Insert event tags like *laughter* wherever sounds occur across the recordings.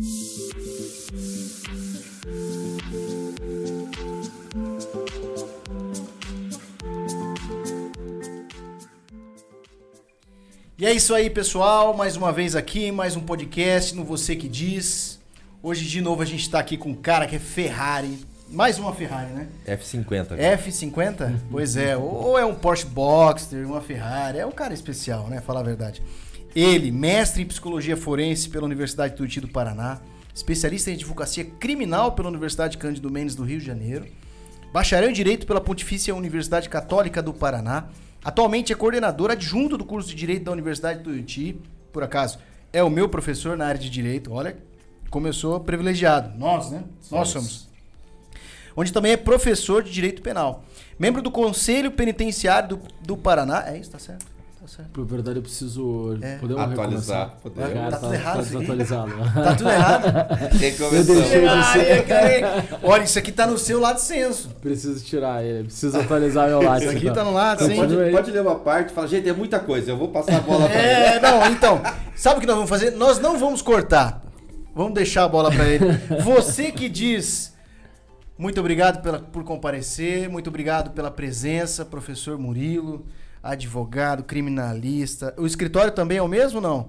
E é isso aí, pessoal. Mais uma vez aqui, mais um podcast no Você Que Diz. Hoje, de novo, a gente tá aqui com um cara que é Ferrari. Mais uma Ferrari, né? F50. cara. F50? Pois é. Ou é um Porsche Boxster, uma Ferrari. É um cara especial, né? Falar a verdade. Ele, mestre em psicologia forense pela Universidade Tuiuti do Paraná, especialista em advocacia criminal pela Universidade Cândido Mendes do Rio de Janeiro, bacharel em direito pela Pontifícia Universidade Católica do Paraná, atualmente é coordenador adjunto do curso de direito da Universidade Tuiuti, por acaso, é o meu professor na área de direito. Olha, começou privilegiado. Nós, né? Nós somos onde também é professor de direito penal. Membro do Conselho Penitenciário do, do Paraná. É isso, tá certo? Tá certo. Por verdade, eu preciso. É. Podemos Atualizar. Podemos. Cara, Tá tudo errado Tá isso aqui? desatualizado. *laughs* Tá tudo errado? Quem Eu começou? deixei você. Ai, cara, Olha, isso aqui tá no seu lado senso. Preciso tirar ele. Preciso atualizar meu lado. Isso aqui tá no lado, Então, sim. pode, pode ler uma parte e fala, gente, é muita coisa, eu vou passar a bola pra ele. É, não, então. Sabe o que nós vamos fazer? Nós não vamos cortar. Vamos deixar a bola pra ele. Você que diz. Muito obrigado pela, por comparecer, muito obrigado pela presença, professor Murilo, advogado, criminalista. O escritório também é o mesmo, não?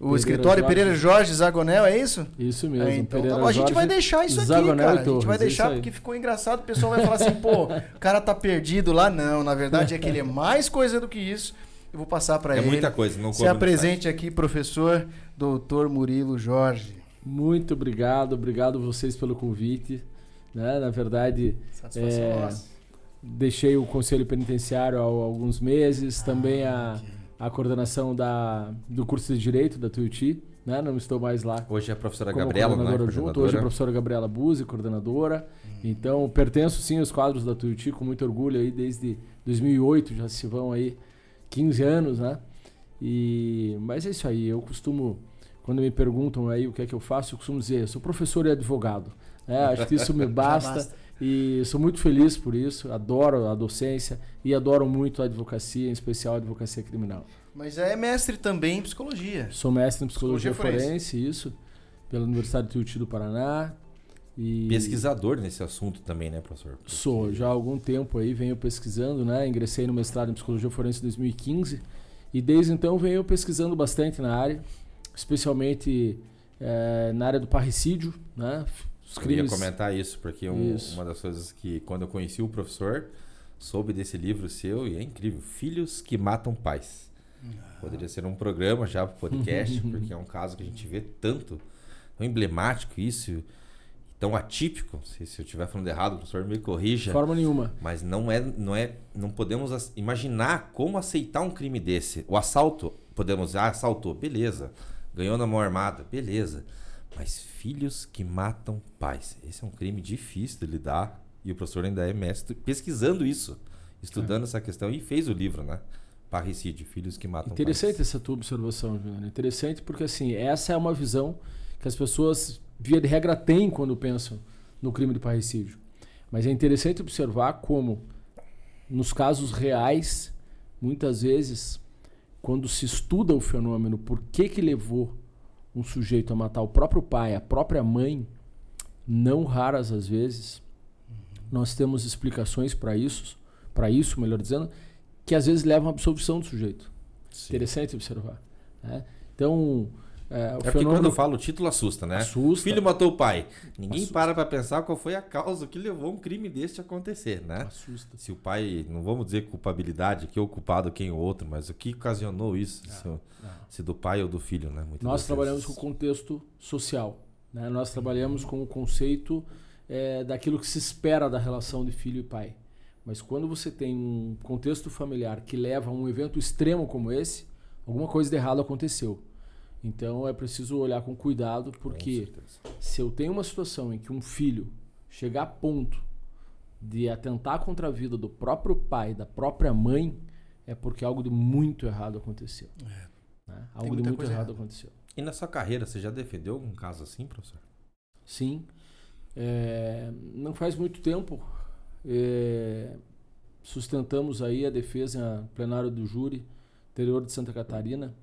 O Pereira escritório Jorge. Pereira Jorge Zagonel, é isso? Isso mesmo. É, então, Pereira tá bom, a gente Jorge, vai deixar isso aqui, Zagonel cara. e A gente vai deixar porque ficou engraçado. O pessoal vai falar assim, pô, o cara tá perdido lá. Não, na verdade é que ele é mais coisa do que isso. Eu vou passar pra É ele. muita coisa, não Se apresente aqui, professor doutor Murilo Jorge. Muito obrigado. Obrigado vocês pelo convite. Né? Na verdade, Satisfação É, nossa. Deixei o Conselho Penitenciário há alguns meses. também a, ok. a coordenação da, do curso de Direito da Tuiuti. Né? Não estou mais lá Hoje é a professora Gabriela, é? coordenadora junto. Hoje é a professora Gabriela Buzzi, coordenadora. Então, pertenço sim aos quadros da Tuiuti com muito orgulho aí desde 2008, já se vão aí 15 anos, né? E mas é isso aí, eu costumo quando me perguntam aí o que é que eu faço, eu costumo dizer, eu sou professor e advogado. É, acho que isso me basta, basta. E sou muito feliz por isso, adoro a docência e adoro muito a advocacia, em especial a advocacia criminal. Mas é mestre também em psicologia. Sou mestre em psicologia, Psicologia forense, isso, pela Universidade Tuiuti do Paraná. E Pesquisador nesse assunto também, né, professor? Sou, já há algum tempo aí venho pesquisando, né? Ingressei no mestrado em psicologia forense em 2015 e desde então venho pesquisando bastante na área, especialmente eh, na área do parricídio, né? Os Eu ia crimes. comentar isso, porque um- Isso. uma das coisas que, quando eu conheci o professor, soube desse livro seu e é incrível. Filhos que matam pais. Poderia ser um programa já pro podcast, *laughs* porque é um caso que a gente vê tanto, tão emblemático isso, tão atípico. Se, se eu estiver falando errado, o professor me corrija. De forma nenhuma. Mas não é, não é, não podemos imaginar como aceitar um crime desse. O assalto, podemos, ah, assaltou, beleza. Ganhou na mão armada, beleza. Mas filhos que matam pais, esse é um crime difícil de lidar e o professor ainda é mestre pesquisando isso, estudando essa questão e fez o livro, né? Parricídio, filhos que matam Interessante pais. essa tua observação, Juliana. Interessante porque assim, essa é uma visão que as pessoas, via de regra, têm quando pensam no crime de parricídio. Mas é interessante observar como, nos casos reais, muitas vezes, quando se estuda o fenômeno, por que, que levou um sujeito a matar o próprio pai, a própria mãe, não raras às vezes, nós temos explicações para isso, para isso, melhor dizendo, que às vezes levam à absolvição do sujeito. Sim. Interessante observar. né? Então, é, o É porque quando eu falo o título assusta, né? assusta. Filho matou o pai. Ninguém Assusta. para pra pensar qual foi a causa que levou um crime desse a acontecer, né? assusta. Se o pai, não vamos dizer culpabilidade, que é o culpado quem o outro, mas o que ocasionou isso, se, o- se do pai ou do filho, né? Muitas Nós trabalhamos com o contexto social. né? Nós trabalhamos com o conceito é, daquilo que se espera da relação de filho e pai. Mas quando você tem um contexto familiar que leva a um evento extremo como esse, alguma coisa de errado aconteceu. Então é preciso olhar com cuidado, Com porque certeza. se eu tenho uma situação em que um filho chegar a ponto de atentar contra a vida do próprio pai, da própria mãe, é porque algo de muito errado aconteceu. né? Algo de muito errado errada. aconteceu. E na sua carreira, você já defendeu algum caso assim, professor? Sim. É, não faz muito tempo é, sustentamos aí a defesa em plenário do júri interior de Santa Catarina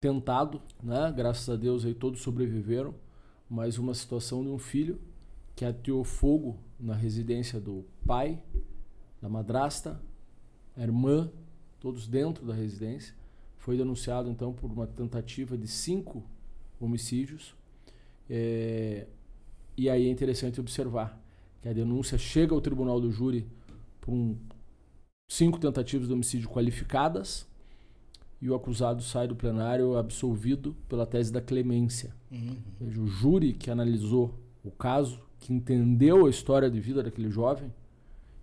tentado, né? Graças a Deus aí todos sobreviveram, mas uma situação de um filho que ateou fogo na residência do pai, da madrasta, irmã, todos dentro da residência. Foi denunciado então por uma tentativa de cinco homicídios. É, e aí é interessante observar que a denúncia chega ao tribunal do júri por um, cinco tentativas de homicídio qualificadas e o acusado sai do plenário absolvido pela tese da clemência. Uhum. Veja, o júri que analisou o caso, que entendeu a história de vida daquele jovem,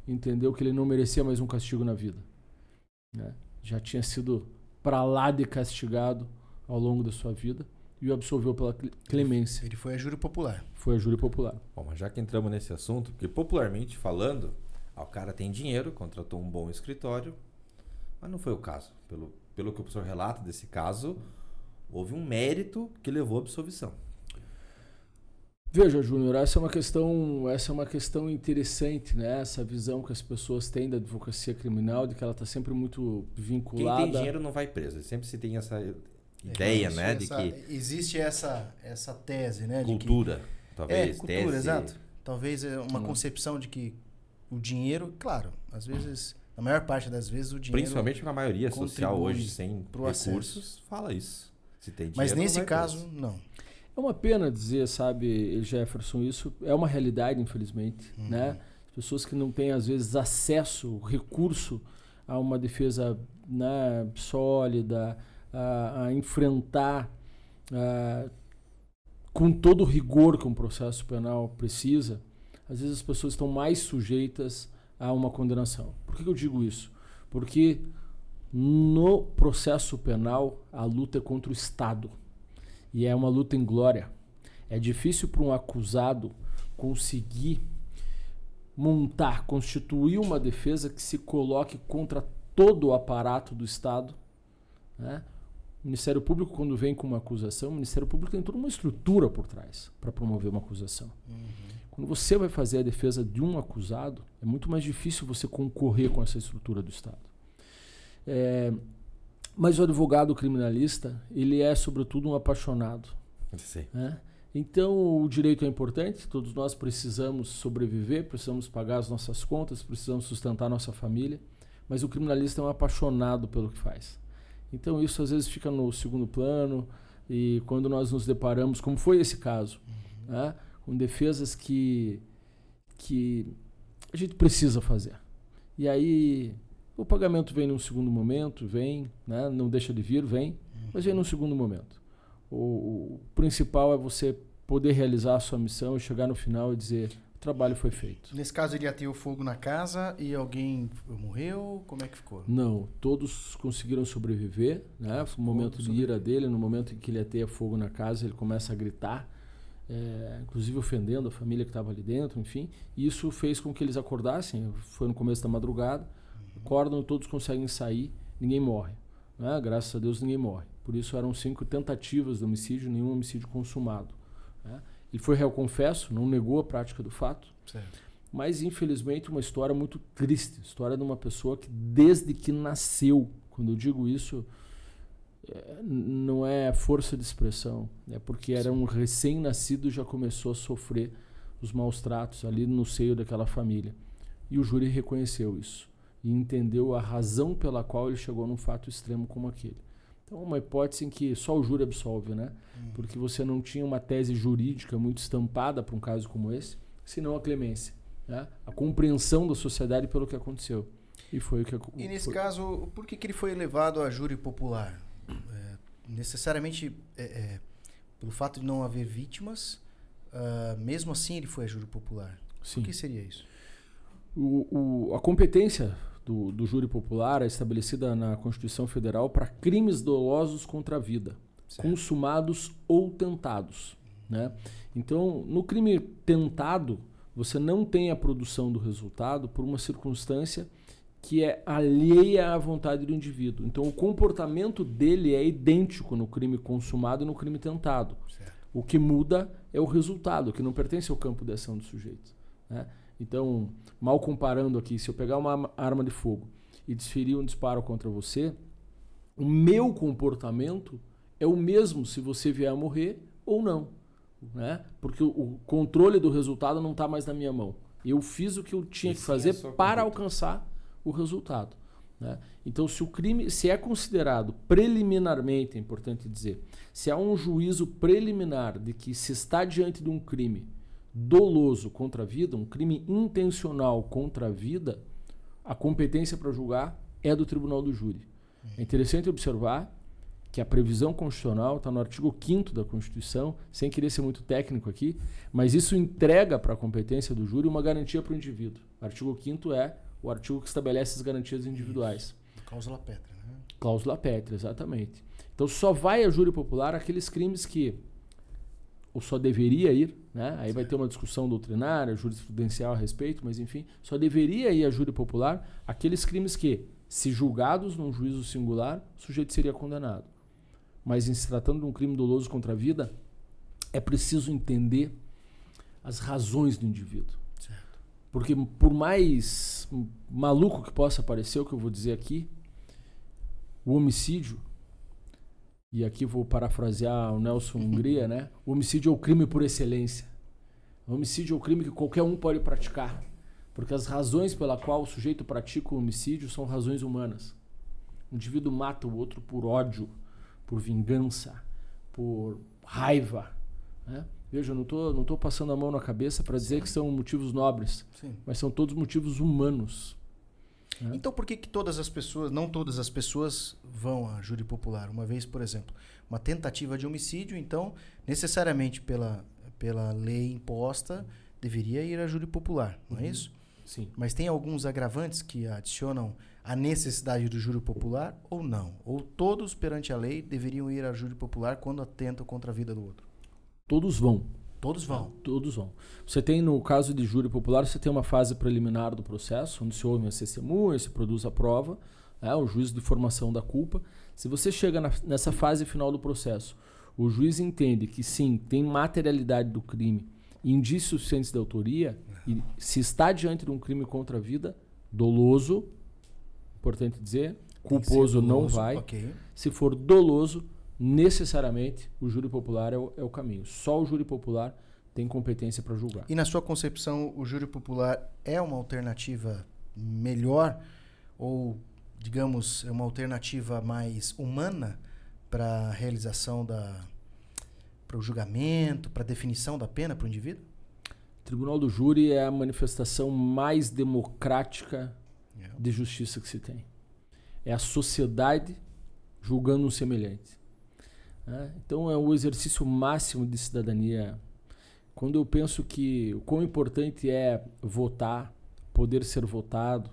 entendeu que ele não merecia mais um castigo na vida. Né? Já tinha sido para lá de castigado ao longo da sua vida e o absolveu pela clemência. Ele foi a júri popular. Foi a júri popular. Bom, mas já que entramos nesse assunto, porque popularmente falando, o cara tem dinheiro, contratou um bom escritório, mas não foi o caso. Pelo, pelo que o professor relata desse caso, houve um mérito que levou à absolvição. Veja, Júnior, essa é uma questão, essa é uma questão interessante, né? Essa visão que as pessoas têm da advocacia criminal, de que ela está sempre muito vinculada. Quem tem dinheiro não vai preso. Sempre se tem essa ideia, é, né, de essa, que existe essa essa tese, né, cultura, que, talvez, é, cultura, tese... exato. Talvez é uma hum. concepção de que o dinheiro, claro, às vezes na maior parte das vezes o dinheiro. Principalmente na maioria social hoje, sem recursos, acesso. fala isso. Se tem dinheiro, Mas nesse caso, preso. não. É uma pena dizer, sabe, Jefferson, isso é uma realidade, infelizmente. Uhum. Né? As pessoas que não têm, às vezes, acesso, recurso a uma defesa né, sólida, a, a enfrentar a, com todo o rigor que um processo penal precisa, às vezes as pessoas estão mais sujeitas a uma condenação. Por que, eu digo isso? Porque no processo penal a luta é contra o Estado e é uma luta em glória. É difícil para um acusado conseguir montar, constituir uma defesa que se coloque contra todo o aparato do Estado. Né? O Ministério Público, quando vem com uma acusação, o Ministério Público tem toda uma estrutura por trás para promover uma acusação. Uhum. Quando você vai fazer a defesa de um acusado, é muito mais difícil você concorrer com essa estrutura do Estado. É, mas o advogado criminalista, ele é, sobretudo, um apaixonado. Sim. Né? Então, o direito é importante, todos nós precisamos sobreviver, precisamos pagar as nossas contas, precisamos sustentar nossa família, mas o criminalista é um apaixonado pelo que faz. Então, isso às vezes fica no segundo plano, e quando nós nos deparamos, como foi esse caso, uhum. né? Com defesas que, que a gente precisa fazer. E aí o pagamento vem num segundo momento, vem, né? não deixa de vir, vem, mas vem num segundo momento. O, o principal é você poder realizar a sua missão e chegar no final e dizer o trabalho foi feito. Nesse caso, ele ter o fogo na casa e alguém morreu? Como é que ficou? Não, todos conseguiram sobreviver. Né? Foi um momento de ira dele. No momento em que ele ia ter fogo na casa, ele começa a gritar é, inclusive ofendendo a família que estava ali dentro, enfim. Isso fez com que eles acordassem. Foi no começo da madrugada. Uhum. Acordam, todos conseguem sair, ninguém morre. Né? Graças a Deus ninguém morre. Por isso eram cinco tentativas de homicídio, nenhum homicídio consumado. Né? Ele foi réu confesso, não negou a prática do fato. Certo. Mas infelizmente uma história muito triste, história de uma pessoa que desde que nasceu, quando eu digo isso, não é força de expressão, é porque era um recém-nascido e já começou a sofrer os maus tratos ali no seio daquela família. E o júri reconheceu isso e entendeu a razão pela qual ele chegou num fato extremo como aquele. Então, uma hipótese em que só o júri absolve, né? Hum. Porque você não tinha uma tese jurídica muito estampada para um caso como esse, senão a clemência, né? a compreensão da sociedade pelo que aconteceu. E foi o que E nesse foi... caso, por que, que ele foi levado a júri popular? É, necessariamente é, é, pelo fato de não haver vítimas, uh, mesmo assim ele foi a júri popular. Sim. O que seria isso? O, o, a competência do, do júri popular é estabelecida na Constituição Federal para crimes dolosos contra a vida, certo. consumados ou tentados. Né? Então, no crime tentado, você não tem a produção do resultado por uma circunstância que é alheia à vontade do indivíduo. Então, o comportamento dele é idêntico no crime consumado e no crime tentado. Certo. O que muda é o resultado, que não pertence ao campo de ação do sujeito. Né? Então, mal comparando aqui, se eu pegar uma arma de fogo e desferir um disparo contra você, o meu comportamento é o mesmo se você vier a morrer ou não. Né? Porque o, o controle do resultado não está mais na minha mão. Eu fiz o que eu tinha que fazer para alcançar o resultado. Né? Então, se o crime se é considerado preliminarmente, é importante dizer, se há um juízo preliminar de que se está diante de um crime doloso contra a vida, um crime intencional contra a vida, a competência para julgar é do tribunal do júri. É interessante observar que a previsão constitucional está no artigo 5 da Constituição, sem querer ser muito técnico aqui, mas isso entrega para a competência do júri uma garantia para o indivíduo. O artigo 5 é o artigo que estabelece as garantias individuais. Isso. Cláusula pétrea, né? Cláusula pétrea, exatamente. Então só vai a júri popular aqueles crimes que ou só deveria ir, né? Aí vai ter uma discussão doutrinária, jurisprudencial a respeito, mas enfim, só deveria ir a júri popular aqueles crimes que, se julgados num juízo singular, o sujeito seria condenado. Mas em se tratando de um crime doloso contra a vida, é preciso entender as razões do indivíduo. Porque por mais maluco que possa parecer o que eu vou dizer aqui, o homicídio, e aqui vou parafrasear o Nelson Hungria, né? O homicídio é o crime por excelência. O homicídio é o crime que qualquer um pode praticar. Porque as razões pela qual o sujeito pratica o homicídio são razões humanas. O indivíduo mata o outro por ódio, por vingança, por raiva. Né? Veja, eu não estou não tô passando a mão na cabeça para dizer que são motivos nobres, Sim. mas são todos motivos humanos. Né? Então por que, que todas as pessoas, não todas as pessoas vão à júri popular? Uma vez, por exemplo, uma tentativa de homicídio, então, necessariamente pela, pela lei imposta, deveria ir à júri popular, não é uhum. é isso? Sim. Mas tem alguns agravantes que adicionam a necessidade do júri popular ou não? Ou todos perante a lei deveriam ir à júri popular quando atentam contra a vida do outro? Todos vão. Todos vão. Todos vão. Você tem, no caso de júri popular, você tem uma fase preliminar do processo, onde se ouve uma testemunha, se produz a prova, né, o juízo de formação da culpa. Se você chega na, nessa fase final do processo, o juiz entende que sim, tem materialidade do crime, indícios suficientes de autoria, e se está diante de um crime contra a vida, doloso, importante dizer, culposo não vai. Okay. Se for doloso, necessariamente o júri popular é o, é o caminho. Só o júri popular tem competência para julgar. E na sua concepção, o júri popular é uma alternativa melhor ou, digamos, é uma alternativa mais humana para a realização da para o julgamento, para a definição da pena para o indivíduo? O Tribunal do Júri é a manifestação mais democrática yeah. É. de justiça que se tem. É a sociedade julgando um semelhante. Né? Então é o exercício máximo de cidadania. Quando eu penso que o quão importante é votar, poder ser votado,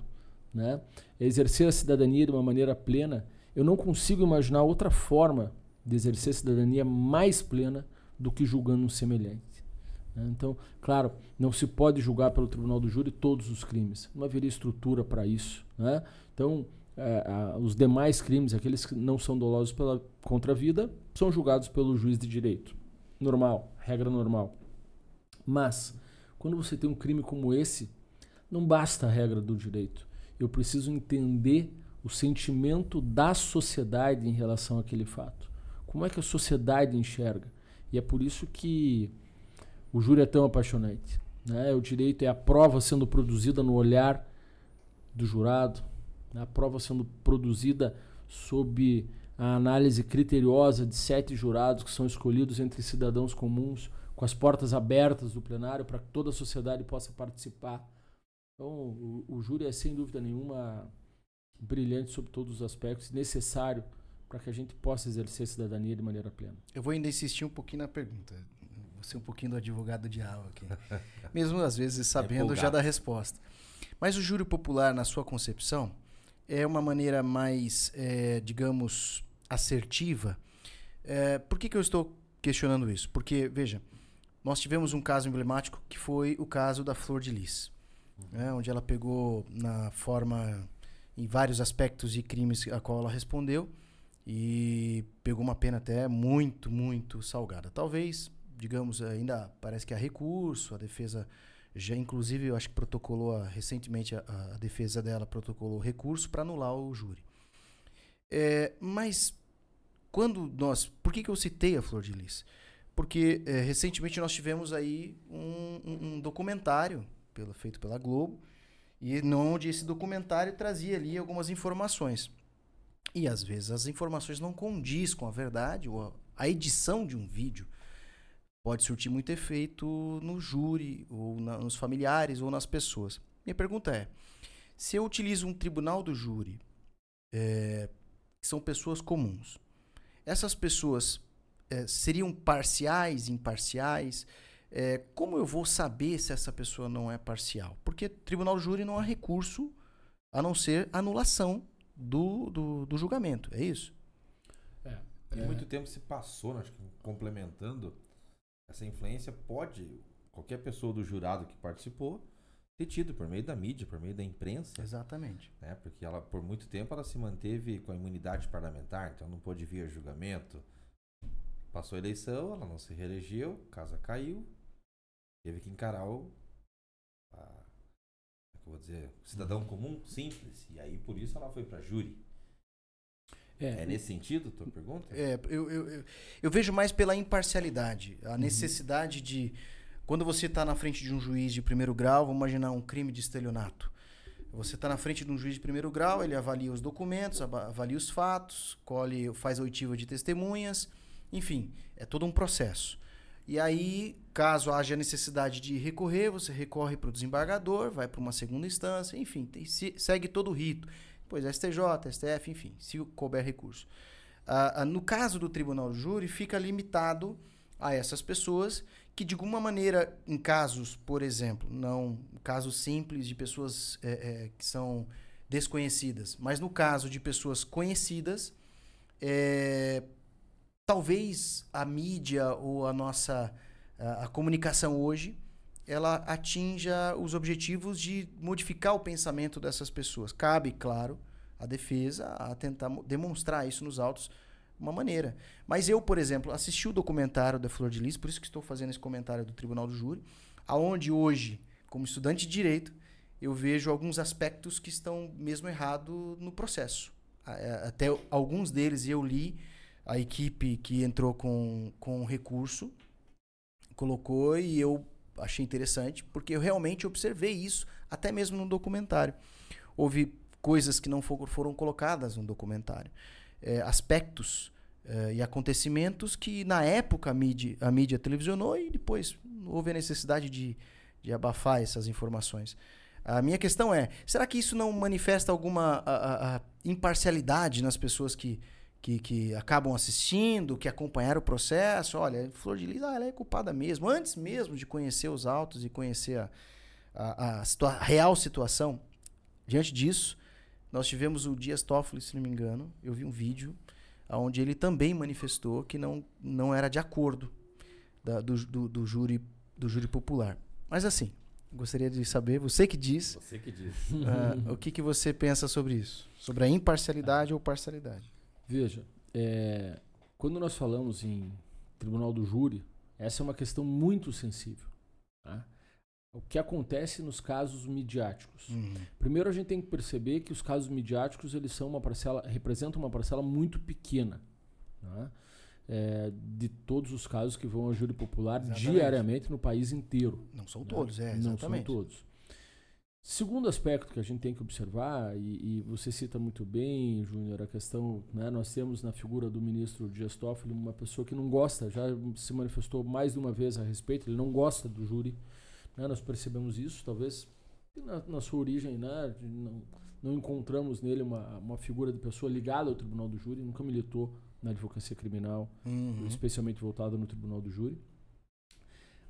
né? exercer a cidadania de uma maneira plena, eu não consigo imaginar outra forma de exercer a cidadania mais plena do que julgando um semelhante. Né? Então, claro, não se pode julgar pelo tribunal do júri todos os crimes. Não haveria estrutura para isso. Né? Então, é, os demais crimes, aqueles que não são dolosos pela, contra vida, são julgados pelo juiz de direito. Normal, regra normal. Mas, quando você tem um crime como esse, não basta a regra do direito. Eu preciso entender o sentimento da sociedade em relação àquele fato. Como é que a sociedade enxerga? E é por isso que o júri é tão apaixonante. Né? O direito é a prova sendo produzida no olhar do jurado? A prova sendo produzida sob a análise criteriosa de sete jurados que são escolhidos entre cidadãos comuns, com as portas abertas do plenário para que toda a sociedade possa participar. Então, o, o júri é sem dúvida nenhuma brilhante sob todos os aspectos, necessário para que a gente possa exercer a cidadania de maneira plena. Eu vou ainda insistir um pouquinho na pergunta. Vou ser um pouquinho do advogado diabo aqui. Mesmo às vezes sabendo é já da resposta. Mas o júri popular, na sua concepção, é uma maneira mais, é, digamos, assertiva. É, por que, que eu estou questionando isso? Porque, veja, nós tivemos um caso emblemático que foi o caso da Flor de Lis, uhum. né, onde ela pegou na forma, em vários aspectos de crimes a qual ela respondeu, e pegou uma pena até muito, muito salgada. Talvez, digamos, ainda parece que há recurso, a defesa já inclusive eu acho que protocolou a, recentemente a, a, defesa dela protocolou recurso para anular o júri. É, mas quando nós. Por que, que eu citei a Flor de Lis? Porque é, recentemente nós tivemos aí um, um, um documentário pelo, feito pela Globo, e onde esse documentário trazia ali algumas informações. E às vezes as informações não condiz com a verdade, ou a edição de um vídeo pode surtir muito efeito no júri, ou na, nos familiares, ou nas pessoas. Minha pergunta é: se eu utilizo um tribunal do júri, é, que são pessoas comuns, essas pessoas é, seriam parciais, imparciais? É, como eu vou saber se essa pessoa não é parcial? Porque tribunal do júri não há recurso a não ser anulação do, do, do julgamento, é isso? É, e é. muito tempo se passou, né, acho que complementando, essa influência pode, qualquer pessoa do jurado que participou, ter tido por meio da mídia, por meio da imprensa. Exatamente. Né? Porque ela, por muito tempo, ela se manteve com a imunidade parlamentar, então não pôde vir a julgamento. Passou a eleição, ela não se reelegeu, casa caiu, teve que encarar o. A, é que eu vou dizer, cidadão comum, simples. E aí, por isso, ela foi para júri. É, é, nesse sentido tua pergunta? É, eu, eu, eu, eu vejo mais pela imparcialidade, a uhum. necessidade de quando você está na frente de um juiz de primeiro grau, vamos imaginar um crime de estelionato. Você está na frente de um juiz de primeiro grau, ele avalia os documentos, avalia os fatos, colhe, faz a oitiva de testemunhas, enfim, é todo um processo. E aí, caso haja necessidade de recorrer, você recorre para o desembargador, vai para uma segunda instância, enfim, tem, segue todo o rito. Depois STJ, STF, enfim, se couber recurso. Ah, ah, no caso do tribunal do júri, fica limitado a essas pessoas que de alguma maneira, em casos, por exemplo, não casos simples de pessoas é, é, que são desconhecidas, mas no caso de pessoas conhecidas, é, talvez a mídia ou a nossa a, a, comunicação hoje ela atinja os objetivos de modificar o pensamento dessas pessoas. Cabe, claro, a defesa a tentar demonstrar isso nos autos uma maneira. Mas eu, por exemplo, assisti o documentário da Flor de Lis, por isso que estou fazendo esse comentário do Tribunal do Júri, aonde hoje, como estudante de direito, eu vejo alguns aspectos que estão mesmo errado no processo. É, até alguns deles eu li, a equipe que entrou com, com recurso colocou e eu achei interessante, porque eu realmente observei isso, até mesmo no documentário. Houve coisas que não foram colocadas no documentário é, aspectos é, e acontecimentos que na época a mídia, a mídia televisionou e depois houve a necessidade de, de abafar essas informações. A minha questão é: será que isso não manifesta alguma a, a, a imparcialidade nas pessoas que, que, que, acabam assistindo, que acompanharam o processo? Olha, Flor de Lis, ah, ela é culpada mesmo, antes mesmo de conhecer os autos e conhecer a, a, a, situa a real situação. Diante disso, nós tivemos o Dias Toffoli, se não me engano. Eu vi um vídeo onde ele também manifestou que não, não era de acordo da, do, do, do, júri, do júri popular. Mas assim, gostaria de saber, você que diz. Você que diz. Uh, o que, que você pensa sobre isso? Sobre a imparcialidade ou parcialidade? Veja, é, quando nós falamos em tribunal do júri, essa é uma questão muito sensível. Tá? o que acontece nos casos midiáticos. Uhum. Primeiro a gente tem que perceber que os casos midiáticos eles são uma parcela, representam uma parcela muito pequena né? é, de todos os casos que vão ao júri popular exatamente. diariamente no país inteiro. Não são né? todos, é, exatamente. Não são todos. Segundo aspecto que a gente tem que observar, e, e você cita muito bem, Júnior, a questão, né, nós temos na figura do ministro Dias Toffoli uma pessoa que não gosta, já se manifestou mais de uma vez a respeito, ele não gosta do júri, né? Nós percebemos isso, talvez na, na sua origem, né? não, não encontramos nele uma, uma figura de pessoa ligada ao tribunal do júri, nunca militou na advocacia criminal, uhum. especialmente voltada no tribunal do júri.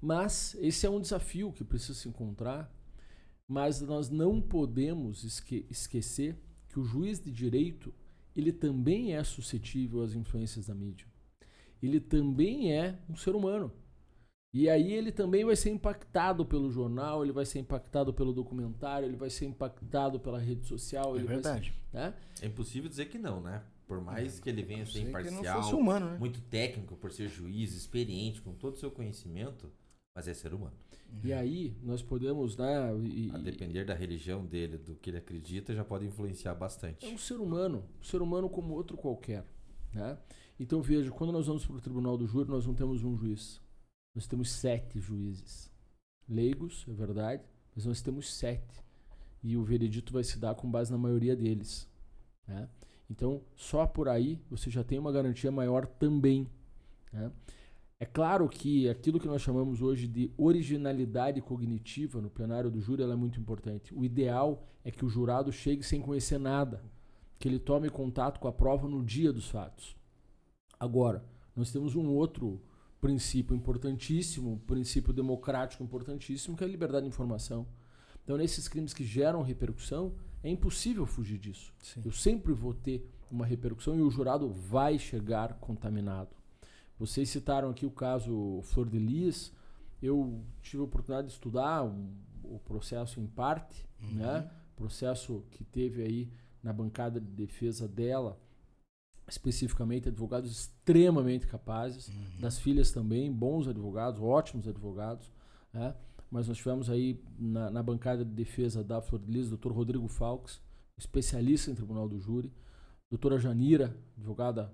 Mas esse é um desafio que precisa se encontrar, mas nós não podemos esque esquecer que o juiz de direito ele também é suscetível às influências da mídia. Ele também é um ser humano. E aí ele também vai ser impactado pelo jornal, ele vai ser impactado pelo documentário, ele vai ser impactado pela rede social. É verdade. Ser, né? É impossível dizer que não, né? Por mais que ele venha ser imparcial, humano, né? muito técnico, por ser juiz, experiente, com todo o seu conhecimento, mas é ser humano. E aí nós podemos, né? E, a depender da religião dele, do que ele acredita, já pode influenciar bastante. É um ser humano, um ser humano como outro qualquer. Né? Então veja, quando nós vamos para o tribunal do júri, nós não temos um juiz. Nós temos sete juízes. Leigos, é verdade, mas nós temos sete. E o veredito vai se dar com base na maioria deles. Né? Então, só por aí você já tem uma garantia maior também. Né? É claro que aquilo que nós chamamos hoje de originalidade cognitiva no plenário do júri é muito importante. O ideal é que o jurado chegue sem conhecer nada, que ele tome contato com a prova no dia dos fatos. Agora, nós temos um outro princípio importantíssimo, princípio democrático importantíssimo, que é a liberdade de informação. Então, nesses crimes que geram repercussão, é impossível fugir disso. Sim. Eu sempre vou ter uma repercussão e o jurado vai chegar contaminado. Vocês citaram aqui o caso Flor de Lis. Eu tive a oportunidade de estudar um, o processo em parte, uhum. né? Processo que teve aí na bancada de defesa dela, especificamente advogados extremamente capazes, uhum. das filhas também, bons advogados, ótimos advogados, né? Mas nós tivemos aí na, na bancada de defesa da Flor de Lis, doutor Rodrigo Falks, especialista em tribunal do júri, doutora Janira, advogada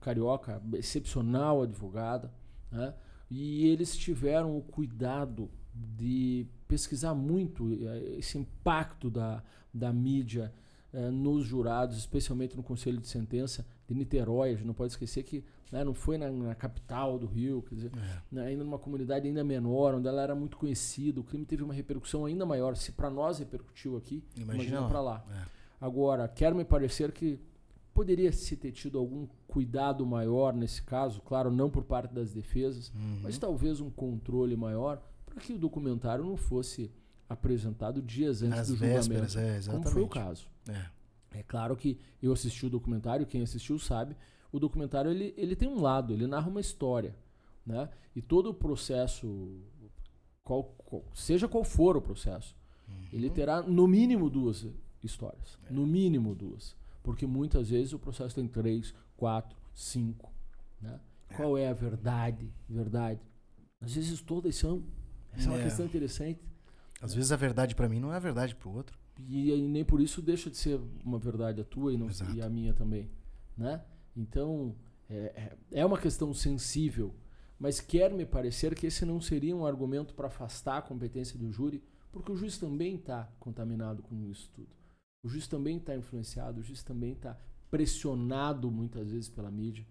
carioca, excepcional advogada, né? e eles tiveram o cuidado de pesquisar muito eh, esse impacto da, da mídia eh, nos jurados, especialmente no Conselho de Sentença de Niterói. A gente não pode esquecer que né, não foi na, na, capital do Rio, quer dizer, é. né, ainda numa comunidade ainda menor, onde ela era muito conhecida. O crime teve uma repercussão ainda maior. Se para nós repercutiu aqui, imagina, imagina para lá. É. Agora, quero me parecer que Poderia se ter tido algum cuidado maior nesse caso, claro, não por parte das defesas, uhum. mas talvez um controle maior para que o documentário não fosse apresentado dias antes Nas do vésperas, julgamento, é, exatamente. como foi o caso. É. é claro que eu assisti o documentário, quem assistiu sabe, o documentário ele, ele tem um lado, ele narra uma história, né? E todo o processo, qual, qual, seja qual for o processo, uhum. ele terá no mínimo duas histórias, é. no mínimo duas. Porque muitas vezes o processo tem três, quatro, cinco. Né? É. Qual é a verdade? Verdade. Às vezes todas são. Essa é, é uma questão interessante. Às né? vezes a verdade para mim não é a verdade para o outro. E, e, nem por isso deixa de ser uma verdade a tua e, não, e a minha também. Né? Então, é, é, é uma questão sensível. Mas quer me parecer que esse não seria um argumento para afastar a competência do júri, porque o juiz também está contaminado com isso tudo. O juiz também está influenciado, o juiz também está pressionado muitas vezes pela mídia.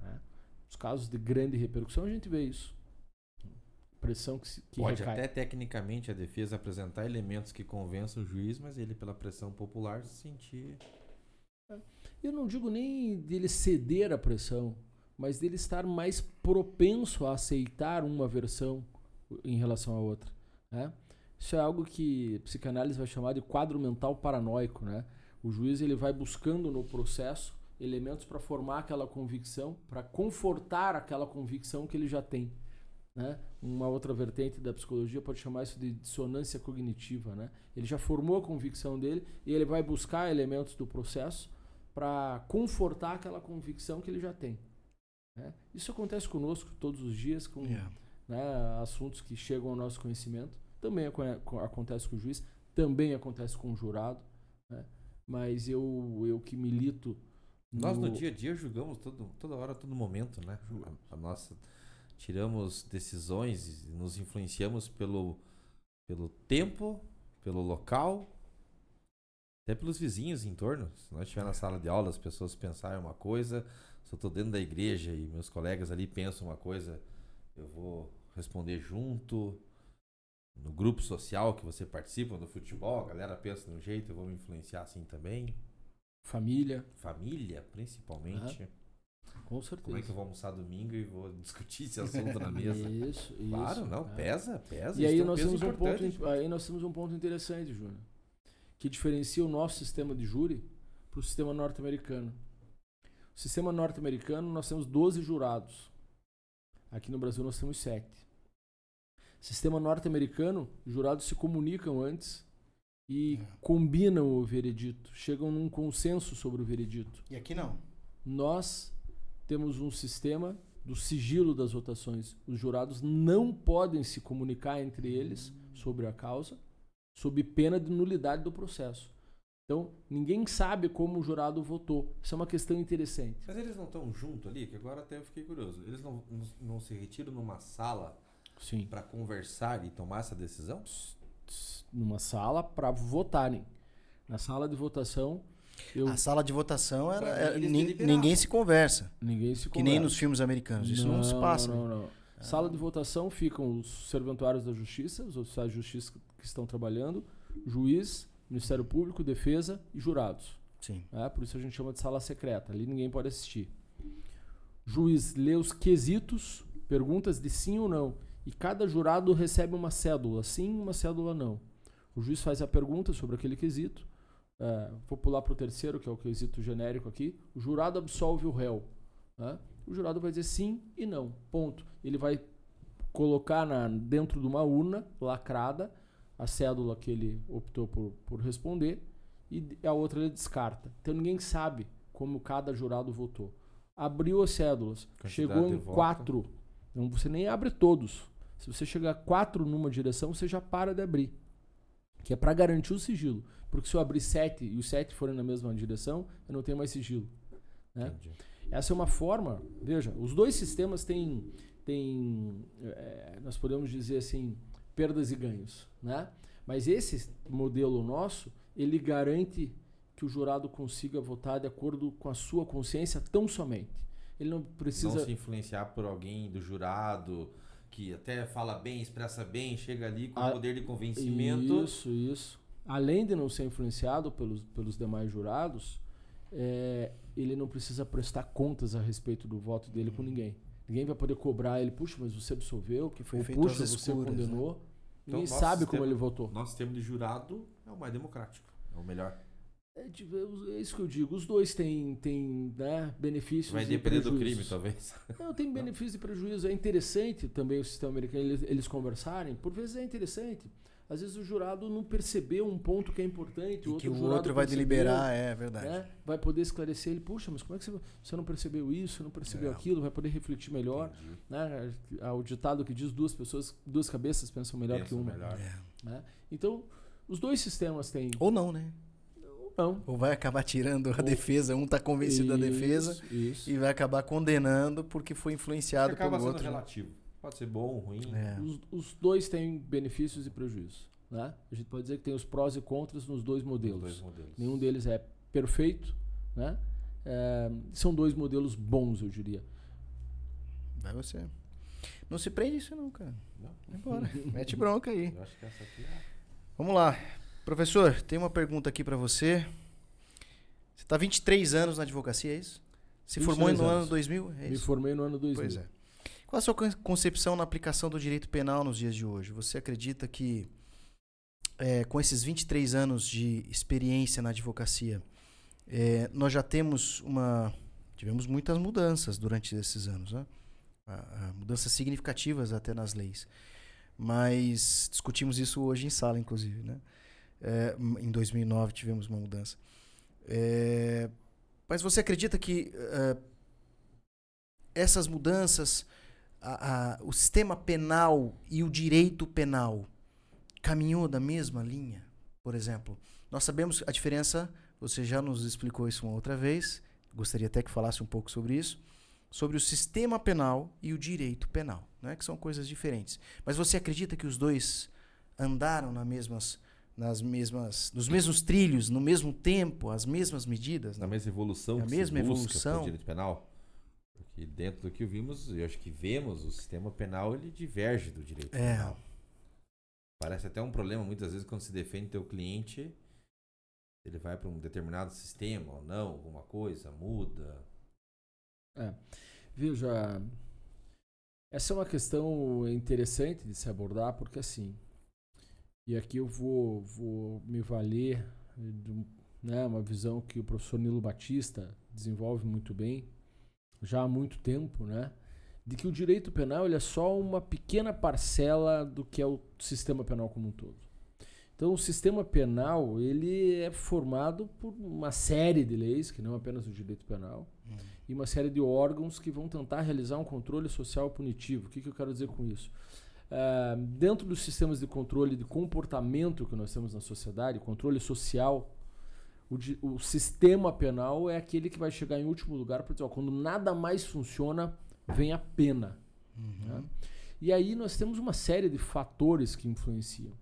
Né? Os casos de grande repercussão, a gente vê isso. Pressão que, que Pode recai. até tecnicamente a defesa apresentar elementos que convençam o juiz, mas ele, pela pressão popular, se sentir. É. Eu não digo nem dele ceder à pressão, mas dele estar mais propenso a aceitar uma versão em relação à outra. Né? Isso é algo que a psicanálise vai chamar de quadro mental paranoico, né? O juiz ele vai buscando no processo elementos para formar aquela convicção, para confortar aquela convicção que ele já tem. Né? Uma outra vertente da psicologia pode chamar isso de dissonância cognitiva. Né? Ele já formou a convicção dele e ele vai buscar elementos do processo para confortar aquela convicção que ele já tem. Né? Isso acontece conosco todos os dias com yeah. né, assuntos que chegam ao nosso conhecimento também acontece com o juiz, também acontece com o jurado, né? mas eu, eu que milito. No... Nós no dia a dia julgamos todo, toda hora, todo momento, né? A, a nossa tiramos decisões, nos influenciamos pelo, pelo tempo, pelo local, até pelos vizinhos em torno. Se nós estiver na sala de aula, as pessoas pensarem uma coisa, se eu estou dentro da igreja e meus colegas ali pensam uma coisa, eu vou responder junto no grupo social que você participa, no futebol, a galera pensa de um jeito, eu vou me influenciar assim também. Família. Família, principalmente. Com certeza. Como é que eu vou almoçar domingo e vou discutir esse assunto na mesa? *laughs* Isso, isso. Claro, não, é. pesa, pesa. E aí nós, temos um ponto, aí nós temos um ponto interessante, Júnior, que diferencia o nosso sistema de júri para o sistema norte-americano. O sistema norte-americano, nós temos 12 jurados. Aqui no Brasil, nós temos 7. Sistema norte-americano, os jurados se comunicam antes e é. combinam o veredito, chegam num consenso sobre o veredito. E aqui não. Nós temos um sistema do sigilo das votações. Os jurados não podem se comunicar entre eles sobre a causa, sob pena de nulidade do processo. Então, ninguém sabe como o jurado votou. Isso é uma questão interessante. Mas eles não estão junto ali, que agora até eu fiquei curioso. Eles não, não, não se retiram numa sala. Para conversar e tomar essa decisão? Numa sala para votarem. Na sala de votação, eu... A sala de votação era, era- eles nin- deliberavam. ninguém se conversa. ninguém se Que nem conversa. nos filmes americanos. Isso não, se passa. Não, né? não, não. Sala de votação ficam os serventuários da justiça, os oficiais de justiça que estão trabalhando, juiz, Ministério Público, defesa e jurados. Sim. né? Por isso a gente chama de sala secreta. Ali ninguém pode assistir. Juiz lê os quesitos, perguntas de sim ou não. E cada jurado recebe uma cédula, sim, uma cédula não. O juiz faz a pergunta sobre aquele quesito. É, vou pular para o terceiro, que é o quesito genérico aqui. O jurado absolve o réu. né? O jurado vai dizer sim e não. Ponto. Ele vai colocar na, dentro de uma urna lacrada a cédula que ele optou por, por responder e a outra ele descarta. Então ninguém sabe como cada jurado votou. Abriu as cédulas, Quantidade chegou em quatro. Então você nem abre todos. Se você chegar quatro numa direção, você já para de abrir. Que é para garantir o sigilo. Porque se eu abrir sete e os sete forem na mesma direção, eu não tenho mais sigilo. Né? Entendi. Essa é uma forma, veja, os dois sistemas têm, têm eh, nós podemos dizer assim, perdas e ganhos, né? Mas esse modelo nosso, ele garante que o jurado consiga votar de acordo com a sua consciência tão somente. Ele não precisa... Não se influenciar por alguém do jurado que até fala bem, expressa bem, chega ali com Ah, poder de convencimento. Isso, isso. Além de não ser influenciado pelos, pelos demais jurados, é, ele não precisa prestar contas a respeito do voto dele com ninguém. Ninguém vai poder cobrar ele, puxa, mas você absolveu, que Foi feito puxa, às você escuras, condenou. Então, Ninguém sabe sistema- como ele votou. Nosso sistema de jurado é o mais democrático, é o melhor. É, de- é isso que eu digo. Os dois têm, têm né, benefícios Vai e depender do prejuízos. crime, talvez. Não, tem *laughs* benefício e prejuízo. É interessante também o sistema americano, eles, eles conversarem. Por vezes é interessante. Às vezes o jurado não percebeu um ponto que é importante. E que o jurado outro vai deliberar, é verdade. né? Vai poder esclarecer ele. Puxa, mas como é que você, você não percebeu isso, não percebeu É. aquilo? Vai poder refletir melhor. Entendi. Né? Ah, O ditado que diz duas pessoas, duas cabeças pensam melhor Pensa que uma. melhor. É. né? Então, os dois sistemas têm. Ou não, né? Não. Ou vai acabar tirando a Ou- defesa, um tá convencido da defesa Isso, isso. e vai acabar condenando porque foi influenciado acaba pelo sendo outro. relativo. Pode ser bom, ruim. É. Os, os dois têm benefícios e prejuízos. Né? A gente pode dizer que tem os prós e contras nos dois Os modelos. dois modelos. Nenhum deles é perfeito. Né? É, são dois modelos bons, eu diria. Vai você. Não se prende isso não, cara. Não, Vai embora. Mete bronca aí. eu acho que essa aqui é. Vamos lá. Professor, tem uma pergunta aqui pra você. Você tá 23 anos na advocacia, é isso? Se 23 formou no ano anos. 2000? É Me isso? formei no ano 2000. Pois é. Qual a sua con- concepção na aplicação do direito penal nos dias de hoje? Você acredita que, é, com esses 23 anos de experiência na advocacia, é, nós já temos uma. Tivemos muitas mudanças durante esses anos, né? Mudanças significativas até nas leis. Mas discutimos isso hoje em sala, inclusive, né? É, em 2009 tivemos uma mudança. É, mas você acredita que é, essas mudanças, a- a- o sistema penal e o direito penal caminhou da mesma linha? Por exemplo, nós sabemos a diferença, você já nos explicou isso uma outra vez, gostaria até que falasse um pouco sobre isso, sobre o sistema penal e o direito penal, né? que são coisas diferentes. Mas você acredita que os dois andaram na mesmas, nas mesmas, nos mesmos trilhos, no mesmo tempo, as mesmas medidas? Na mesma evolução A que mesma se busca evolução. direito penal. Porque dentro do que vimos, eu acho que vemos, o sistema penal ele diverge do direito É. penal. Parece até um problema muitas vezes quando se defende teu cliente, ele vai para um determinado sistema ou não, alguma coisa, muda. É. Veja, essa é uma questão interessante de se abordar, porque assim, e aqui eu vou, vou me valer de né, uma visão que o professor Nilo Batista desenvolve muito bem, já há muito tempo, né? De que o direito penal ele é só uma pequena parcela do que é o sistema penal como um todo. Então, o sistema penal ele é formado por uma série de leis, que não apenas o direito penal, e uma série de órgãos que vão tentar realizar um controle social punitivo. O que, que eu quero dizer com isso? Ah, dentro dos sistemas de controle de comportamento que nós temos na sociedade, controle social, o, o, sistema penal é aquele que vai chegar em último lugar para dizer, ó, quando nada mais funciona, vem a pena. Uhum. Né? E aí nós temos uma série de fatores que influenciam.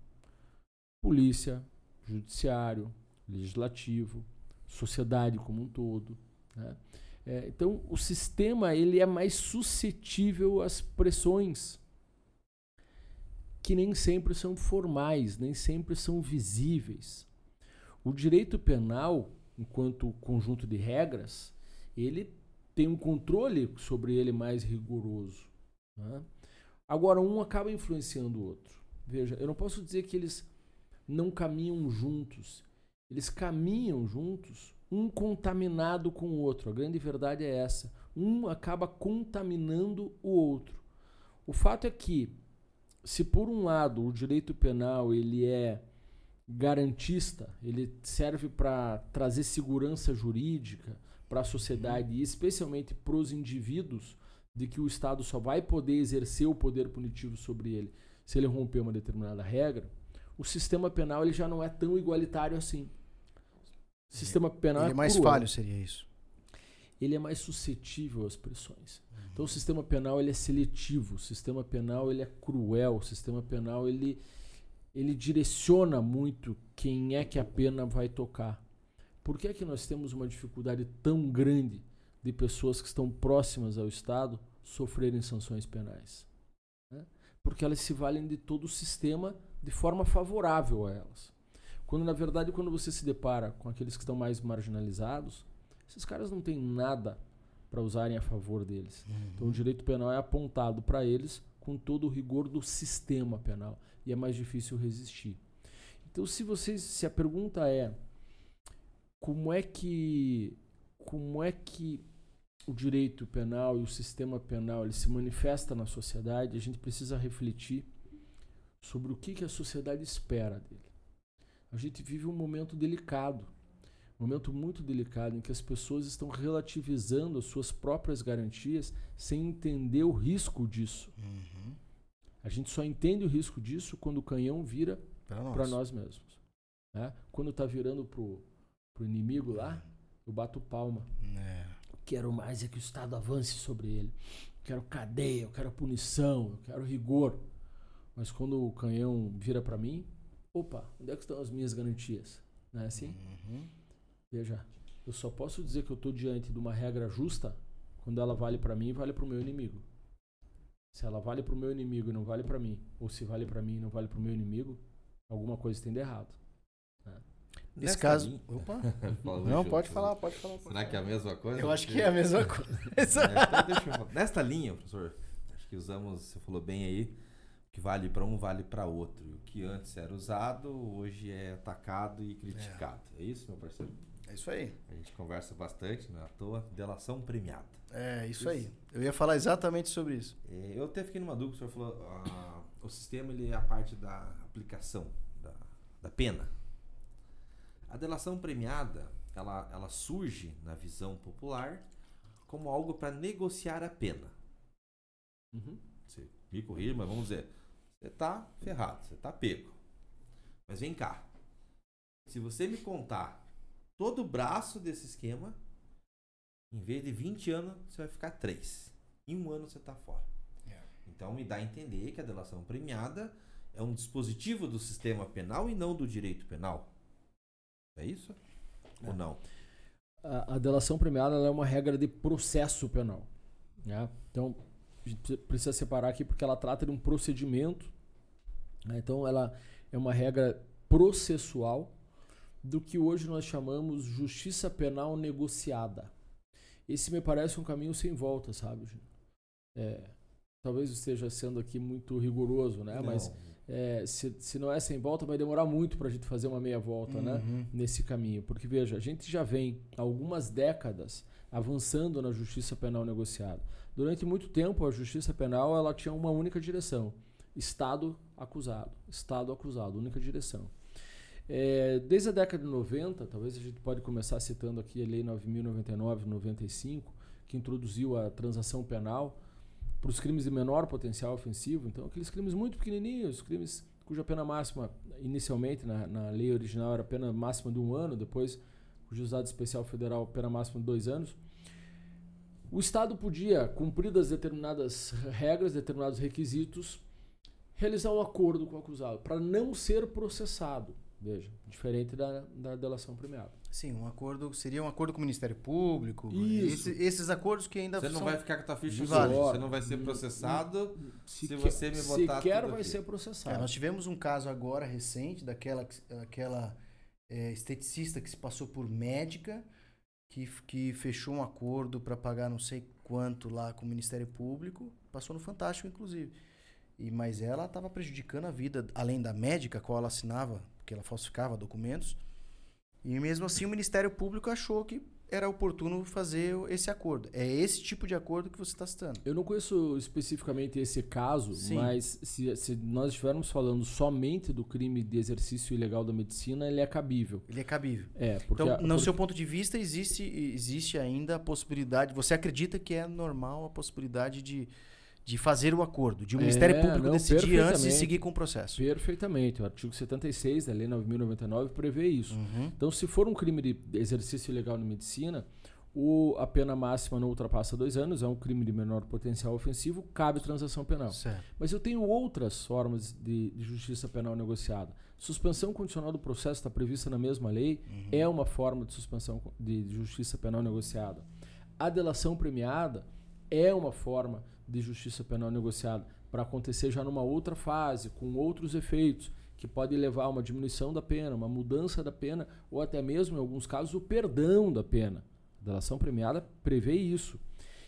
Polícia, judiciário, legislativo, sociedade como um todo. Né? É, então o sistema ele é mais suscetível às pressões que nem sempre são formais, nem sempre são visíveis. O direito penal, enquanto conjunto de regras, ele tem um controle sobre ele mais rigoroso. Né? Agora, um acaba influenciando o outro. Veja, eu não posso dizer que eles não caminham juntos. Eles caminham juntos, um contaminado com o outro. A grande verdade é essa. Um acaba contaminando o outro. O fato é que, se por um lado o direito penal ele é garantista, ele serve para trazer segurança jurídica para a sociedade e especialmente para os indivíduos, de que o Estado só vai poder exercer o poder punitivo sobre ele se ele romper uma determinada regra, o sistema penal ele já não é tão igualitário assim. O sistema penal ele é, é mais cruel. falho, seria isso. Ele é mais suscetível às pressões. Então o sistema penal ele é seletivo, o sistema penal ele é cruel, o sistema penal ele ele direciona muito quem é que a pena vai tocar. Por que é que nós temos uma dificuldade tão grande de pessoas que estão próximas ao Estado sofrerem sanções penais? Né? Porque elas se valem de todo o sistema de forma favorável a elas. Quando na verdade, quando você se depara com aqueles que estão mais marginalizados, esses caras não têm nada para usarem a favor deles. Uhum. Então o direito penal é apontado para eles com todo o rigor do sistema penal e é mais difícil resistir. Então, se vocês, se a pergunta é como é que como é que o direito penal e o sistema penal ele se manifesta na sociedade, a gente precisa refletir sobre o que, que a sociedade espera dele. A gente vive um momento delicado, um momento muito delicado em que as pessoas estão relativizando as suas próprias garantias sem entender o risco disso. Uhum. A gente só entende o risco disso quando o canhão vira para nós. nós. mesmos. Né? Quando está virando para o inimigo lá, eu bato palma. É. Quero mais é que o Estado avance sobre ele. quero cadeia, eu quero punição, eu quero rigor. Mas quando o canhão vira para mim, opa, onde é que estão as minhas garantias? Não é assim? Uhum. Veja, eu só posso dizer que eu estou diante de uma regra justa quando ela vale para mim e vale para o meu inimigo. Se ela vale para o meu inimigo e não vale para mim, ou se vale para mim e não vale para o meu inimigo, alguma coisa tem de errado. Né? Nesse caso. Linha... Opa! *laughs* não, pode falar, pode falar. Pode Será falar. que é a mesma coisa? Eu acho que é a mesma coisa. *laughs* é, então eu... Nesta linha, professor, acho que usamos, você falou bem aí, que vale para um vale para outro. O que antes era usado, hoje é atacado e criticado. É, é isso, meu parceiro? É isso aí. A gente conversa bastante, não é à toa. Delação premiada. É, isso, isso. aí. Eu ia falar exatamente sobre isso. É, eu até fiquei numa dúvida, o senhor falou, ah, o sistema ele é a parte da aplicação da, da pena. A delação premiada, ela, ela surge na visão popular como algo para negociar a pena. Uhum. Você me corrija, mas vamos dizer, você tá ferrado, você tá pego. Mas vem cá. Se você me contar todo o braço desse esquema, em vez de 20 anos, você vai ficar 3. Em um ano você está fora. Yeah. É. Então me dá a entender que a delação premiada é um dispositivo do sistema penal e não do direito penal. É isso? É. Ou não? A, a delação premiada é uma regra de processo penal. Né? Então, a gente precisa separar aqui porque ela trata de um procedimento. Né? Então, ela é uma regra processual do que hoje nós chamamos justiça penal negociada. Esse me parece um caminho sem volta, sabe? É, talvez esteja sendo aqui muito rigoroso, né? Não. Mas é, se, se não é sem volta, vai demorar muito para a gente fazer uma meia volta, né? uhum. né? Nesse caminho, porque veja, a gente já vem há algumas décadas avançando na justiça penal negociada. Durante muito tempo, a justiça penal ela tinha uma única direção: Estado acusado, Estado acusado, única direção. É, desde a década de 90, talvez a gente pode começar citando aqui a Lei 9.099-95, que introduziu a transação penal para os crimes de menor potencial ofensivo. Então, aqueles crimes muito pequenininhos, crimes cuja pena máxima, inicialmente, na, na lei original, era pena máxima de um ano, depois, o Juizado Especial Federal, pena máxima de dois anos. O Estado podia, cumpridas determinadas regras, determinados requisitos, realizar um acordo com o acusado para não ser processado. Veja, diferente da, da delação premiada. Sim, um acordo seria um acordo com o Ministério Público. Esse- esses acordos que ainda Você não são- vai ficar com a tua ficha Vale. suja. Você não vai ser processado se Sequer- você me botar sequer vai aqui. ser É, processado. nós tivemos um caso agora recente daquela aquela é, esteticista que se passou por médica que, que fechou um acordo para pagar não sei quanto lá com o Ministério Público, passou no Fantástico inclusive. E mas ela estava prejudicando a vida além da médica qual ela assinava, porque ela falsificava documentos. E mesmo assim o Ministério Público achou que era oportuno fazer esse acordo. É esse tipo de acordo que você está citando. Eu não conheço especificamente esse caso, Sim. mas se, se nós estivermos falando somente do crime de exercício ilegal da medicina, ele é cabível. Ele é cabível. É, porque, Então, no porque- seu ponto de vista, existe, existe ainda a possibilidade. Você acredita que é normal a possibilidade de, de fazer o acordo, de o Ministério É, Público não, decidir antes e perfeitamente. seguir com o processo? Perfeitamente. O artigo 76 da Lei 9.099 prevê isso. Uhum. Então, se for um crime de exercício ilegal na medicina, o, a pena máxima não ultrapassa dois anos, é um crime de menor potencial ofensivo, cabe transação penal. Certo. Mas eu tenho outras formas de, de justiça penal negociada. Suspensão condicional do processo está prevista na mesma lei, é uma forma de suspensão de, de justiça penal negociada. A delação premiada é uma forma de justiça penal negociada para acontecer já numa outra fase, com outros efeitos, que pode levar a uma diminuição da pena, uma mudança da pena, ou até mesmo, em alguns casos, o perdão da pena. A delação premiada prevê isso.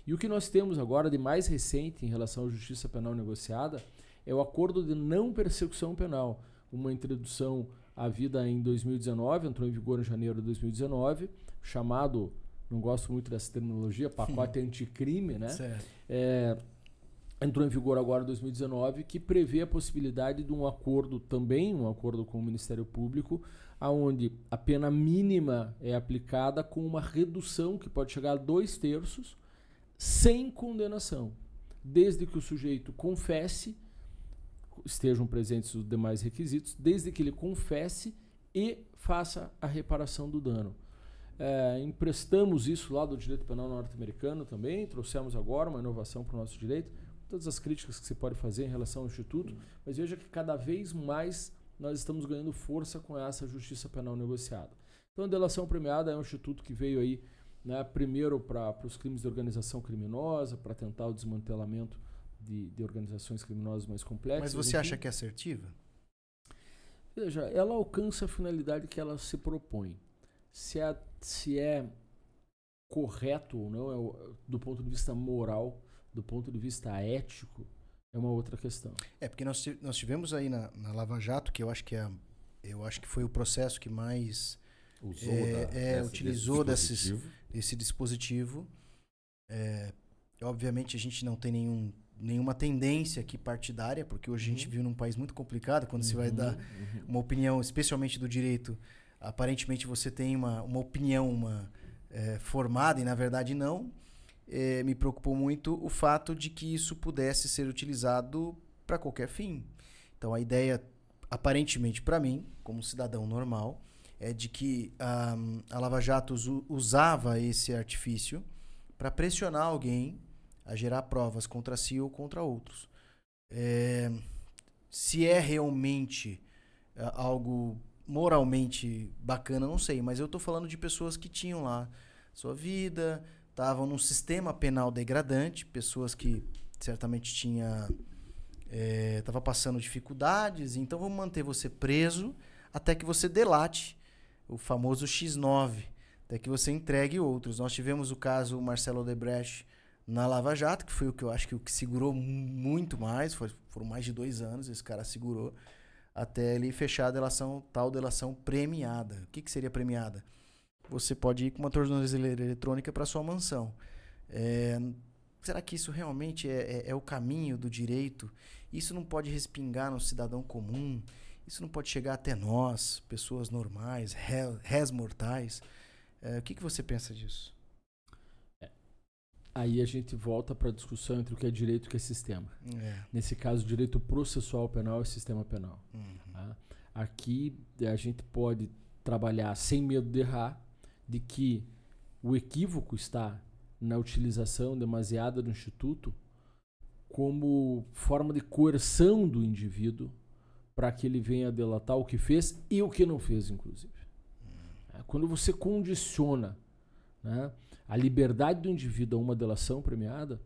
E o que nós temos agora de mais recente em relação à justiça penal negociada é o acordo de não persecução penal, uma introdução à vida em 2019, entrou em vigor em janeiro de 2019, chamado, não gosto muito dessa terminologia, pacote *laughs* anticrime, né? Certo. É, entrou em vigor agora em 2019, que prevê a possibilidade de um acordo também, um acordo com o Ministério Público, aonde a pena mínima é aplicada com uma redução que pode chegar a dois terços, sem condenação, desde que o sujeito confesse, estejam presentes os demais requisitos, desde que ele confesse e faça a reparação do dano. É, emprestamos isso lá do direito penal norte-americano também, trouxemos agora uma inovação para o nosso direito, todas as críticas que se pode fazer em relação ao Instituto, mas veja que cada vez mais nós estamos ganhando força com essa justiça penal negociada. Então, a delação premiada é um instituto que veio aí, né, primeiro para os crimes de organização criminosa, para tentar o desmantelamento de, de organizações criminosas mais complexas. Mas você enfim. acha que é assertiva? Veja, ela alcança a finalidade que ela se propõe. Se é, se é correto ou não, é do ponto de vista moral, do ponto de vista ético, é uma outra questão. É, porque nós, nós tivemos aí na, na Lava Jato, que eu acho que, é, eu acho que foi o processo que mais Usou É, da- é, utilizou desse desses- dispositivo. esse dispositivo. É, obviamente a gente não tem nenhum, nenhuma tendência aqui partidária, porque hoje a gente vive num país muito complicado, quando se vai dar Uhum. uma opinião, especialmente do direito, aparentemente você tem uma, uma opinião uma, é, formada e na verdade não. É, me preocupou muito o fato de que isso pudesse ser utilizado para qualquer fim. Então a ideia, aparentemente para mim, como cidadão normal, é de que ah, a Lava Jato usava esse artifício para pressionar alguém a gerar provas contra si ou contra outros. É, se é realmente ah, algo moralmente bacana, não sei, mas eu estou falando de pessoas que tinham lá sua vida, estavam num sistema penal degradante, pessoas que certamente tinha estava passando dificuldades, então vamos manter você preso até que você delate o famoso X9, até que você entregue outros. Nós tivemos o caso Marcelo Odebrecht na Lava Jato, que foi o que eu acho que o que segurou mu- muito mais, foi, foram mais de dois anos, esse cara segurou, até ele fechar a delação, tal delação premiada. O que, que seria premiada? Você pode ir com uma tornozeleira eletrônica para sua mansão. É, será que isso realmente é, é- é o caminho do direito? Isso não pode respingar no cidadão comum? Isso não pode chegar até nós, pessoas normais, réis mortais? É, o que, que você pensa disso? Aí a gente volta para a discussão entre o que é direito e o que é sistema. É. Nesse caso, direito processual penal e sistema penal. Uhum. tá? Aqui a gente pode trabalhar sem medo de errar, de que o equívoco está na utilização demasiada do instituto como forma de coerção do indivíduo para que ele venha delatar o que fez e o que não fez, inclusive. É, quando você condiciona né, a liberdade do indivíduo a uma delação premiada,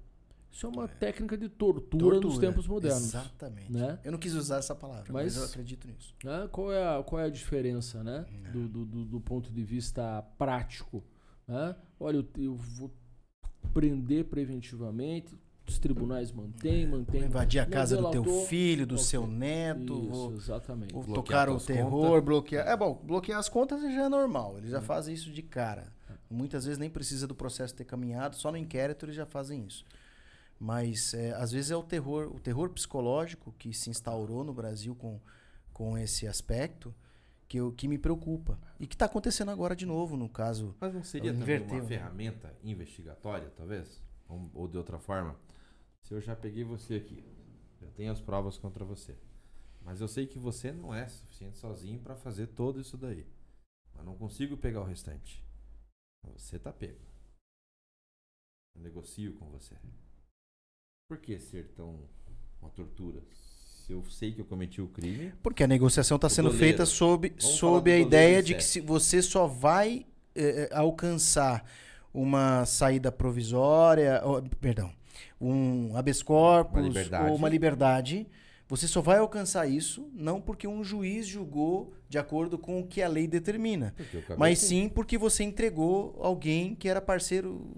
isso é uma é. técnica de tortura, tortura, nos tempos modernos. Exatamente. Né? Eu não quis usar essa palavra, mas, mas eu acredito nisso. Né, qual, é a, qual é a diferença né, do, do, do, do ponto de vista prático? Né? Olha, eu, eu vou prender preventivamente, os tribunais mantêm, mantêm. Vou invadir a casa do teu filho, do okay. seu neto. Isso, vou, exatamente. Vou tocar o terror, contas. bloquear. É bom, bloquear as contas já é normal. Eles já é. fazem isso de cara. Muitas vezes nem precisa do processo ter caminhado, só no inquérito eles já fazem isso. Mas é, às vezes é o terror, o terror psicológico que se instaurou no Brasil com, com esse aspecto que, eu, que me preocupa. E que está acontecendo agora de novo, no caso. Mas não seria também uma ferramenta investigatória, talvez? Ou, ou de outra forma? Se eu já peguei você aqui, eu tenho as provas contra você. Mas eu sei que você não é suficiente sozinho para fazer todo isso daí. Mas não consigo pegar o restante. Você tá pego. Eu negocio com você. Por que ser tão uma tortura? se eu sei que eu cometi o crime. Porque a negociação está sendo doleiro. feita sob, sob a ideia de que se você só vai eh, eh, alcançar uma saída provisória, ou, perdão, um habeas corpus uma ou uma liberdade, você só vai alcançar isso não porque um juiz julgou de acordo com o que a lei determina, mas sim porque você entregou alguém que era parceiro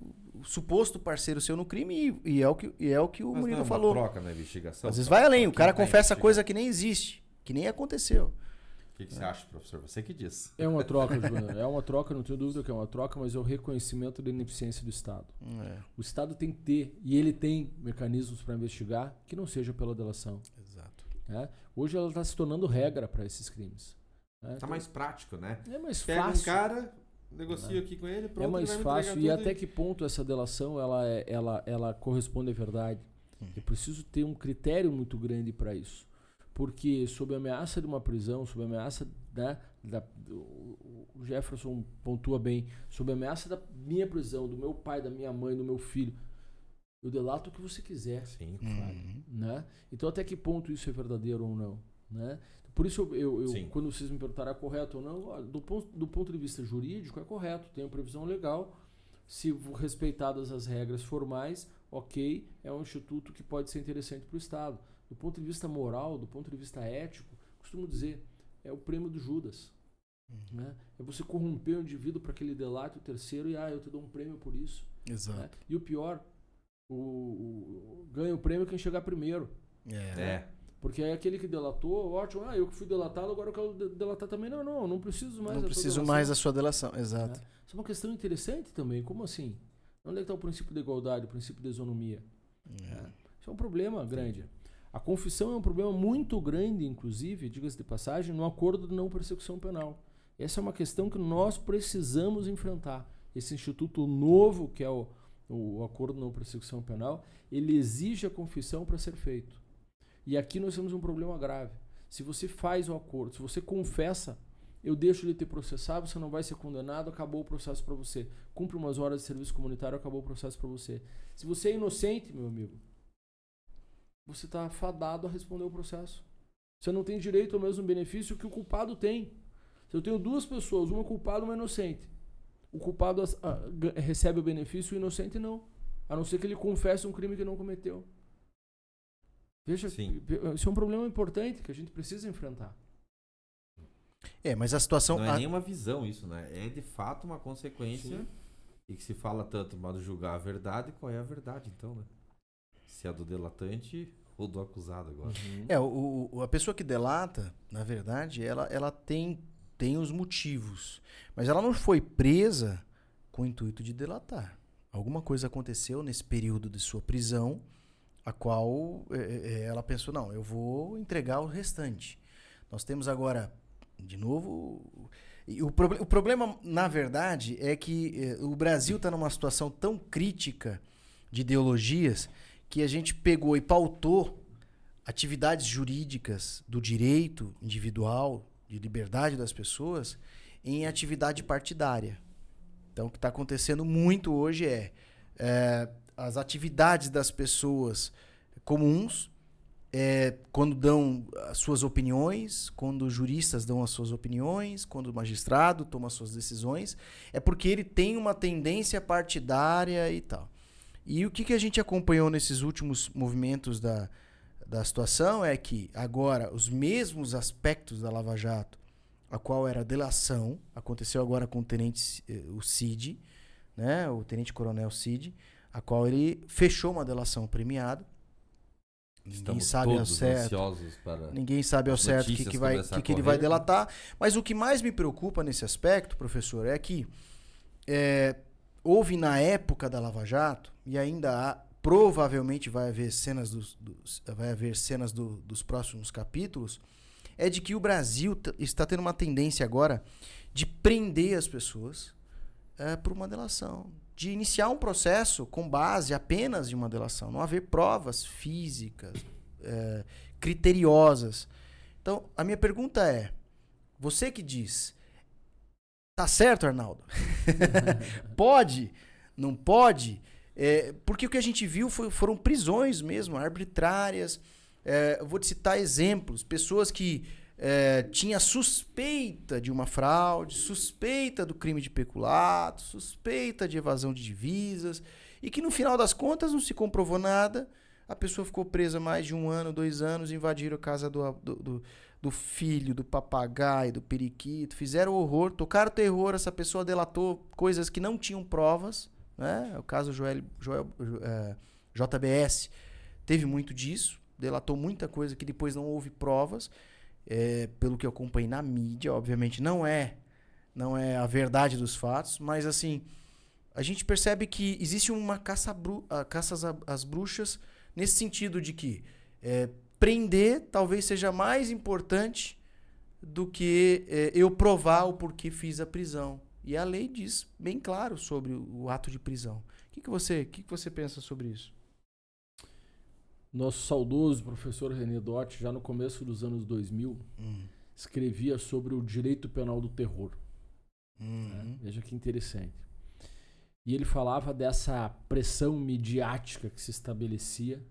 suposto parceiro seu no crime e, e, é o que, e é o que o Mas Murilo não é falou. troca na investigação. Às vezes vai além, o cara confessa coisa que nem existe, que nem aconteceu. O que, que, você acha, professor? Você que diz. É uma troca, *laughs* É uma troca, não tenho dúvida que é uma troca, mas é o reconhecimento da ineficiência do Estado. É. O Estado tem que ter, e ele tem mecanismos para investigar que não seja pela delação. Exato. É? Hoje ela está se tornando regra para esses crimes. Está é, então, mais prático, né? É mais Pega fácil. um cara, negocio aqui com ele, pronto. É mais fácil. E até que ponto essa delação ela, é, ela, ela corresponde à verdade? Hum. Eu preciso ter um critério muito grande para isso. Porque sob a ameaça de uma prisão, sob a ameaça né, da, o Jefferson pontua bem, sob a ameaça da minha prisão, do meu pai, da minha mãe, do meu filho, eu delato o que você quiser. Sim, claro. Uhum. Né? Então até que ponto isso é verdadeiro ou não? Né? Por isso, eu, eu, eu quando vocês me perguntaram é correto ou não, do ponto, do ponto de vista jurídico, é correto, tem uma previsão legal. Se respeitadas as regras formais, ok, é um instituto que pode ser interessante para o Estado. Do ponto de vista moral, do ponto de vista ético, costumo dizer, é o prêmio do Judas. Uhum. Né? É você corromper o indivíduo para que ele delate o terceiro e, ah, eu te dou um prêmio por isso. Exato. Né? E o pior, o, o, ganha o prêmio quem chegar primeiro. É. é. Porque é aquele que delatou, ótimo, ah, eu que fui delatado, agora eu quero delatar também. Não, não, não preciso mais não da preciso mais da sua delação, exato. É. Isso é uma questão interessante também. Como assim? Onde é que está o princípio da igualdade, o princípio da isonomia? É. Isso é um problema grande. A confissão é um problema muito grande, inclusive, diga-se de passagem, no acordo de não persecução penal. Essa é uma questão que nós precisamos enfrentar. Esse instituto novo, que é o, o acordo não persecução penal, ele exige a confissão para ser feito. E aqui nós temos um problema grave. Se você faz o acordo, se você confessa, eu deixo de ter processado, você não vai ser condenado, acabou o processo para você. Cumpre umas horas de serviço comunitário, acabou o processo para você. Se você é inocente, meu amigo, você está fadado a responder o processo. Você não tem direito ao mesmo benefício que o culpado tem. Se eu tenho duas pessoas, uma culpada e uma inocente, o culpado recebe o benefício, o inocente não. A não ser que ele confesse um crime que não cometeu. Veja, Sim. isso é um problema importante que a gente precisa enfrentar. É, mas a situação. Não é a... nenhuma visão isso, né? É de fato uma consequência. Sim. E que se fala tanto, mas julgar a verdade, qual é a verdade, então, né? Se é do delatante ou do acusado agora. Uhum. É, o, o, a pessoa que delata, na verdade, ela, ela tem, tem os motivos. Mas ela não foi presa com o intuito de delatar. Alguma coisa aconteceu nesse período de sua prisão a qual é, é, é, ela pensou, não, eu vou entregar o restante. Nós temos agora, de novo, o, o problema, na verdade, é que é, o Brasil está numa situação tão crítica de ideologias que a gente pegou e pautou atividades jurídicas do direito individual, de liberdade das pessoas, em atividade partidária. Então, o que está acontecendo muito hoje é, é, as atividades das pessoas comuns, é, quando dão as suas opiniões, quando juristas dão as suas opiniões, quando o magistrado toma as suas decisões, é porque ele tem uma tendência partidária e tal. E o que, que a gente acompanhou nesses últimos movimentos da, da situação é que agora os mesmos aspectos da Lava Jato, a qual era a delação, aconteceu agora com o tenente eh, o Cid, né, o tenente coronel Cid, a qual ele fechou uma delação premiada. Ninguém sabe ao todos certo. ansiosos para... Ninguém sabe ao certo o que, que, vai, que, ele vai delatar. Mas o que mais me preocupa nesse aspecto, professor, é que é, houve na época da Lava Jato, e ainda há, provavelmente vai haver cenas, dos, dos- vai haver cenas do- dos próximos capítulos, é de que o Brasil está tendo uma tendência agora de prender as pessoas é, por uma delação. De iniciar um processo com base apenas em uma delação. Não haver provas físicas, é, criteriosas. Então, a minha pergunta é: você que diz, tá certo, Arnaldo? *laughs* pode? Não pode? É, porque o que a gente viu foi- foram prisões mesmo, arbitrárias. É, vou te citar exemplos: pessoas que é, tinha suspeita de uma fraude, suspeita do crime de peculato, suspeita de evasão de divisas, e que no final das contas não se comprovou nada. A pessoa ficou presa mais de um ano, dois anos, invadiram a casa do, do, do- do filho, do papagaio, do periquito, fizeram horror, tocaram terror, essa pessoa delatou coisas que não tinham provas, né? O caso Joel, Joel, eh, JBS teve muito disso, delatou muita coisa que depois não houve provas, eh, pelo que eu acompanhei na mídia, obviamente não é, não é a verdade dos fatos, mas assim, a gente percebe que existe uma caça, bru caça às, às bruxas nesse sentido de que eh, prender talvez seja mais importante do que eh, eu provar o porquê fiz a prisão. E a lei diz bem claro sobre o, ato de prisão. O que, que, você, que, que você pensa sobre isso? Nosso saudoso professor René Dotti, já no começo dos anos 2000, escrevia sobre o direito penal do terror. Uhum. Veja que interessante. E ele falava dessa pressão midiática que se estabelecia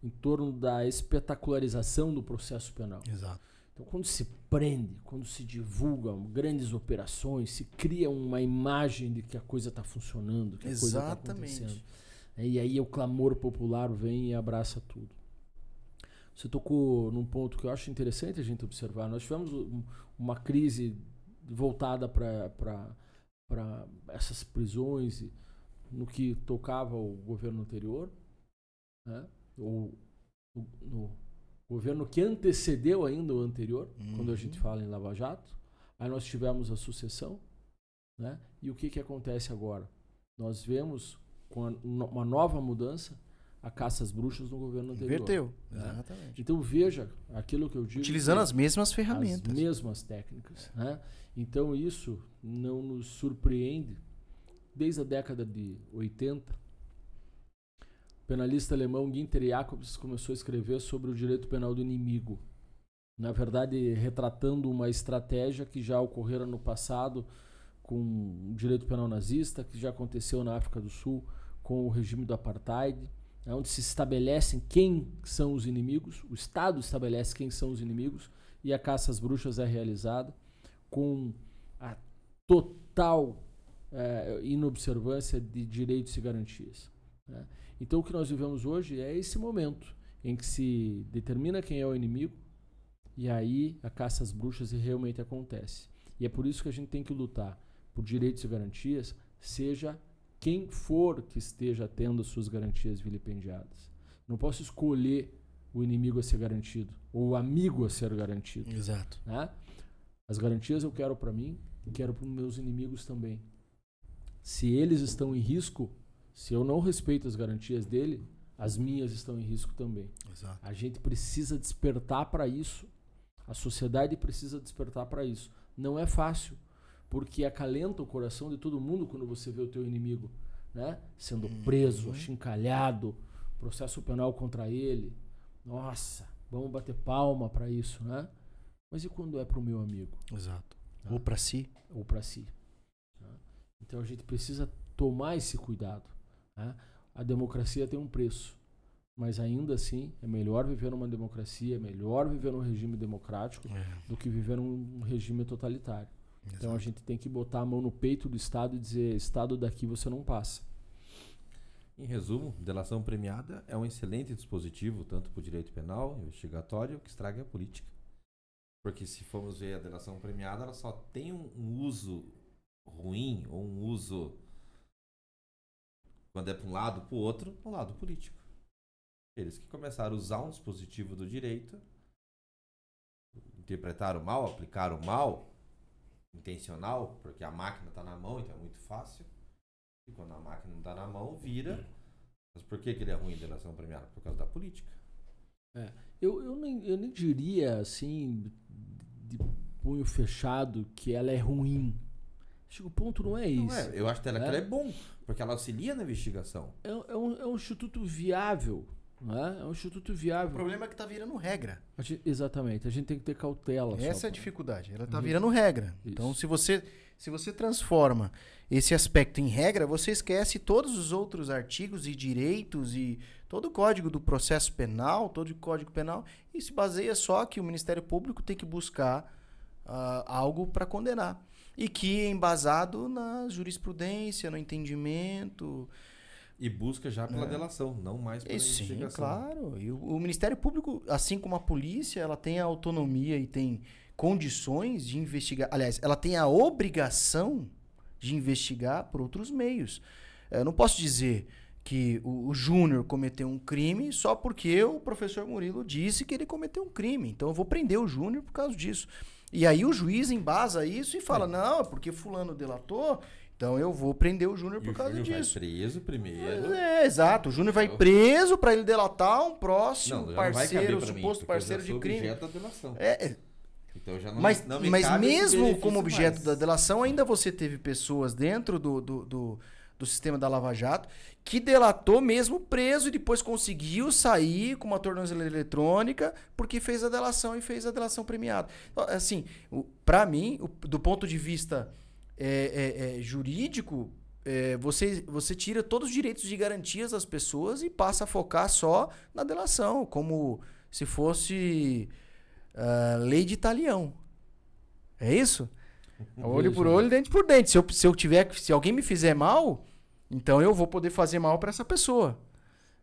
em torno da espetacularização do processo penal. Exato. Então, quando se prende, quando se divulgam grandes operações, se cria uma imagem de que a coisa está funcionando, que a coisa está acontecendo. E aí o clamor popular vem e abraça tudo. Você tocou num ponto que eu acho interessante a gente observar. Nós tivemos um- uma crise voltada para essas prisões no que tocava o governo anterior, né? ou no governo que antecedeu ainda o anterior, quando a gente Uhum. fala em Lava Jato. Aí nós tivemos a sucessão. Né? E o que, que acontece agora? Nós vemos com uma nova mudança a caça às bruxas no governo anterior. Inverteu. né? Exatamente. Então veja aquilo que eu digo. Utilizando as mesmas ferramentas. as mesmas técnicas. Né? Então isso não nos surpreende. Desde a década de 80, o penalista alemão Günther Jacobs começou a escrever sobre o direito penal do inimigo. Na verdade, retratando uma estratégia que já ocorrera no passado com o direito penal nazista, que já aconteceu na África do Sul com o regime do apartheid, onde se estabelecem quem são os inimigos, o Estado estabelece quem são os inimigos e a caça às bruxas é realizada com a total eh, inobservância de direitos e garantias. né. Então, o que nós vivemos hoje é esse momento em que se determina quem é o inimigo e aí a caça às bruxas realmente acontece. E é por isso que a gente tem que lutar por direitos e garantias, seja quem for que esteja tendo as suas garantias vilipendiadas. Não posso escolher o inimigo a ser garantido ou o amigo a ser garantido. Exato. Né? As garantias eu quero para mim e quero para os meus inimigos também. Se eles estão em risco, se eu não respeito as garantias dele, as minhas estão em risco também. Exato. A gente precisa despertar para isso. A sociedade precisa despertar para isso. Não é fácil, porque acalenta o coração de todo mundo quando você vê o teu inimigo, né? Sendo preso, achincalhado, processo penal contra ele. Nossa, vamos bater palma para isso, né? Mas e quando é para o meu amigo Exato. Ah. Ou para si. ou para si? né? Então a gente precisa tomar esse cuidado. Né? A democracia tem um preço, mas ainda assim é melhor viver numa democracia, é melhor viver num regime democrático É. do que viver num regime totalitário. Então a gente tem que botar a mão no peito do Estado e dizer: Estado, daqui você não passa. Em resumo, delação premiada é um excelente dispositivo, tanto para o direito penal, investigatório, que estraga a política. Porque se formos ver a delação premiada, ela só tem um uso ruim ou um uso quando é para um lado para o outro, no lado político. Eles que começaram a usar um dispositivo do direito, interpretaram mal, aplicaram mal, intencional, porque a máquina está na mão, então é muito fácil. E quando a máquina não está na mão, vira. Mas por que, que ele é ruim em delação premiada? Por causa da política. Eu, eu, nem, eu nem diria assim, de punho fechado, que ela é ruim. Acho que o ponto não é Não isso. é, eu acho que ela, que É. ela é bom, porque ela auxilia na investigação. É, é um, é um instituto viável. Né? É um instituto O viável. problema é que tá virando regra. A gente- exatamente, a gente tem que ter cautela. só, Essa é a dificuldade. Ela tá Uhum. virando regra. Isso. Então, se você, se você transforma esse aspecto em regra, você esquece todos os outros artigos e direitos e todo o código do processo penal, todo o código penal, e se baseia só que o Ministério Público tem que buscar ah, algo para condenar. E que é embasado na jurisprudência, no entendimento. E busca já pela É. delação, não mais pela E sim, investigação. claro. E o, o Ministério Público, assim como a polícia, ela tem a autonomia e tem condições de investigar. Aliás, ela tem a obrigação de investigar por outros meios. Eu não posso dizer que o, o Júnior cometeu um crime só porque o professor Murilo disse que ele cometeu um crime. Então eu vou prender o Júnior por causa disso. E aí o juiz embasa isso e fala: não, é porque fulano delatou, então eu vou prender o Júnior por o causa Júnior vai disso. preso primeiro. É, exato. O Júnior vai preso pra ele delatar um próximo Não, vai parceiro, mim, suposto parceiro de crime. objeto da delação. É, é, Então já não, mas não me mas mesmo como objeto mais. da delação, ainda você teve pessoas dentro do, do, do, do sistema da Lava Jato que delatou mesmo preso e depois conseguiu sair com uma tornozeleira eletrônica porque fez a delação e fez a delação premiada. Então, Assim, pra mim, do ponto de vista é, é, é, jurídico, é, você, você tira todos os direitos de garantias das pessoas e passa a focar só na delação, como se fosse ah, lei de Italião. É isso? Olho por olho, dente por dente. Se eu, se eu tiver, se alguém me fizer mal, então eu vou poder fazer mal para essa pessoa.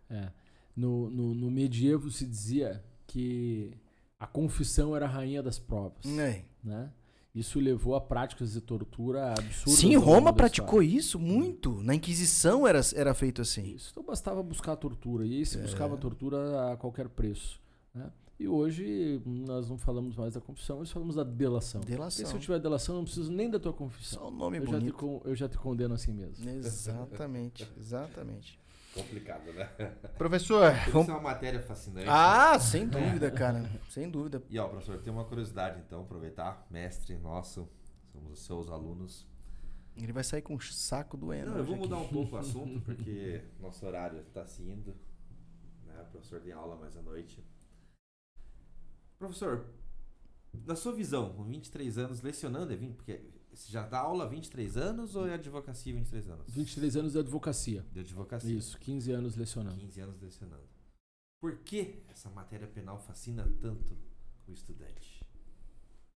É. No, no, no medievo se dizia que a confissão era a rainha das provas. É. Né? Isso levou a práticas de tortura absurdas. Sim, Roma praticou isso muito. Na Inquisição era, era feito assim. Isso. Então bastava buscar tortura. E aí É. se buscava a tortura a qualquer preço. Né? E hoje nós não falamos mais da confissão, nós falamos da delação. Porque Delação. se eu tiver delação, eu não preciso nem da tua confissão. Só o nome Eu já, te, bonito. eu já te condeno assim mesmo. Exatamente, exatamente. Complicado, né? Professor, Isso vamos... é uma matéria fascinante. Ah, sem dúvida, cara. Sem dúvida. E ó, professor, tem uma curiosidade então, aproveitar, mestre nosso, somos os seus alunos. Ele vai sair com o saco doendo. Não, eu vou hoje mudar aqui. um pouco o assunto, *laughs* porque nosso horário está se indo. Né? O professor tem aula mais à noite. Professor, na sua visão, com 23 anos, lecionando é 20, porque você já dá aula há 23 anos ou é advocacia 23 anos? 23 anos de advocacia. De advocacia. Isso, 15 anos lecionando. 15 anos lecionando. Por que essa matéria penal fascina tanto o estudante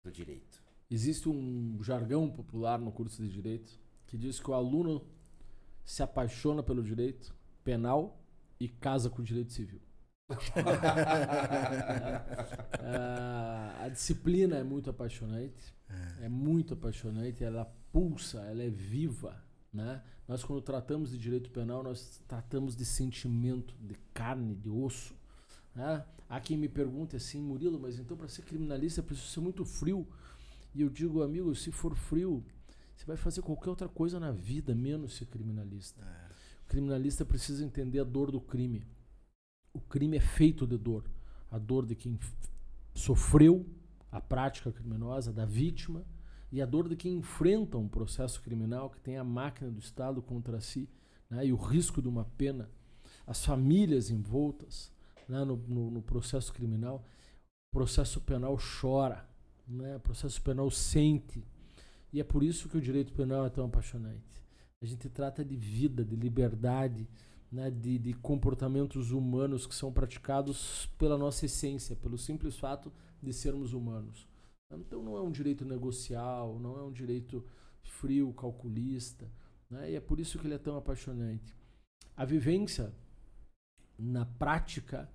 do direito? Existe um jargão popular no curso de direito que diz que o aluno se apaixona pelo direito penal e casa com o direito civil. A disciplina é muito apaixonante, é muito apaixonante, ela pulsa, ela é viva. Né? Nós, quando tratamos de direito penal, nós tratamos de sentimento, de carne, de osso. Né? Há quem me pergunte assim, Murilo, mas então para ser criminalista é preciso ser muito frio. E eu digo, amigo, se for frio, você vai fazer qualquer outra coisa na vida, menos ser criminalista. O criminalista precisa entender a dor do crime. O crime é feito de dor. A dor de quem sofreu a prática criminosa, da vítima, e a dor de quem enfrenta um processo criminal que tem a máquina do Estado contra si, né, e o risco de uma pena. As famílias envoltas né, no, no- no processo criminal. O processo penal chora, né, o processo penal sente. E é por isso que o direito penal é tão apaixonante. A gente trata de vida, de liberdade, né, de, de comportamentos humanos que são praticados pela nossa essência, pelo simples fato de sermos humanos. Então não é um direito negocial, não é um direito frio, calculista, né? e é por isso que ele é tão apaixonante. A vivência, na prática,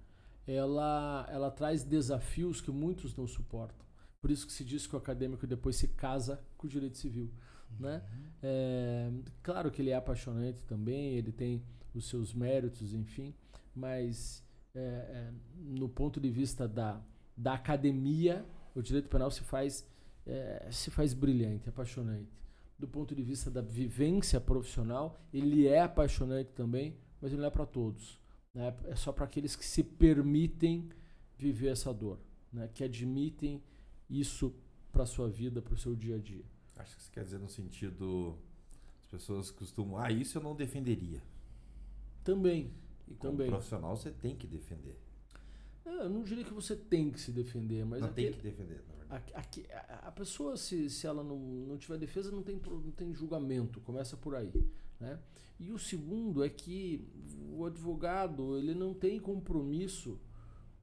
ela, ela traz desafios que muitos não suportam. Por isso que se diz que o acadêmico depois se casa com o direito civil. Né? Uhum. É, claro que ele é apaixonante também, ele tem os seus méritos, enfim, mas é, é, no ponto de vista da, da academia, o direito penal se faz, é, se faz brilhante, apaixonante. Do ponto de vista da vivência profissional, ele é apaixonante também, mas ele não é para todos. Né? É só para aqueles que se permitem viver essa dor, né? que admitem isso para sua vida, para o seu dia a dia. Acho que você quer dizer no sentido. As pessoas costumam. Ah, isso eu não defenderia. Também. E como também. profissional você tem que defender. É, eu não diria que você tem que se defender, mas. Não aquele, tem que defender, na verdade. A, a, a, pessoa, se, se ela não, não tiver defesa, não tem, não tem julgamento. Começa por aí. Né? E o segundo é que o advogado ele não tem compromisso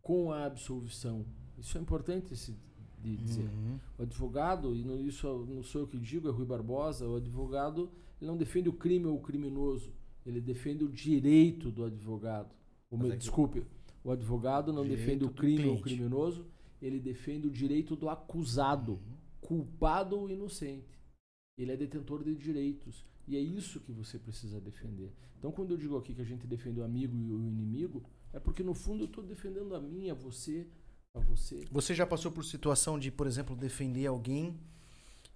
com a absolvição. Isso é importante se de dizer. Uhum. O advogado, e isso não sou eu que digo, é Rui Barbosa, o advogado ele não defende o crime ou o criminoso, ele defende o direito do advogado. O, é desculpe, que... o advogado não defende o crime ou o criminoso, ele defende o direito do acusado, uhum. culpado ou inocente. Ele é detentor de direitos. E é isso que você precisa defender. Então, quando eu digo aqui que a gente defende o amigo e o inimigo, é porque no fundo eu estou defendendo a mim, a você, a você. Você já passou por situação de, por exemplo, defender alguém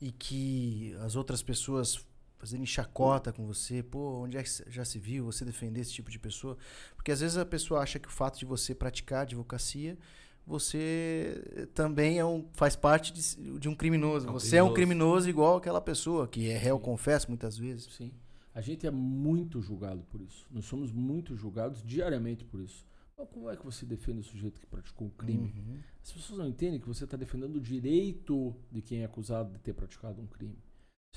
e que as outras pessoas fazerem chacota com você, pô, onde é que já se viu você defender esse tipo de pessoa? Porque às vezes a pessoa acha que o fato de você praticar advocacia, você também é um, faz parte de, de um criminoso. É um você criminoso. é um criminoso igual aquela pessoa que é réu, confesso muitas vezes. Sim. A gente é muito julgado por isso. Nós somos muito julgados diariamente por isso. Como é que você defende o sujeito que praticou um crime? Uhum. As pessoas não entendem que você está defendendo o direito de quem é acusado de ter praticado um crime.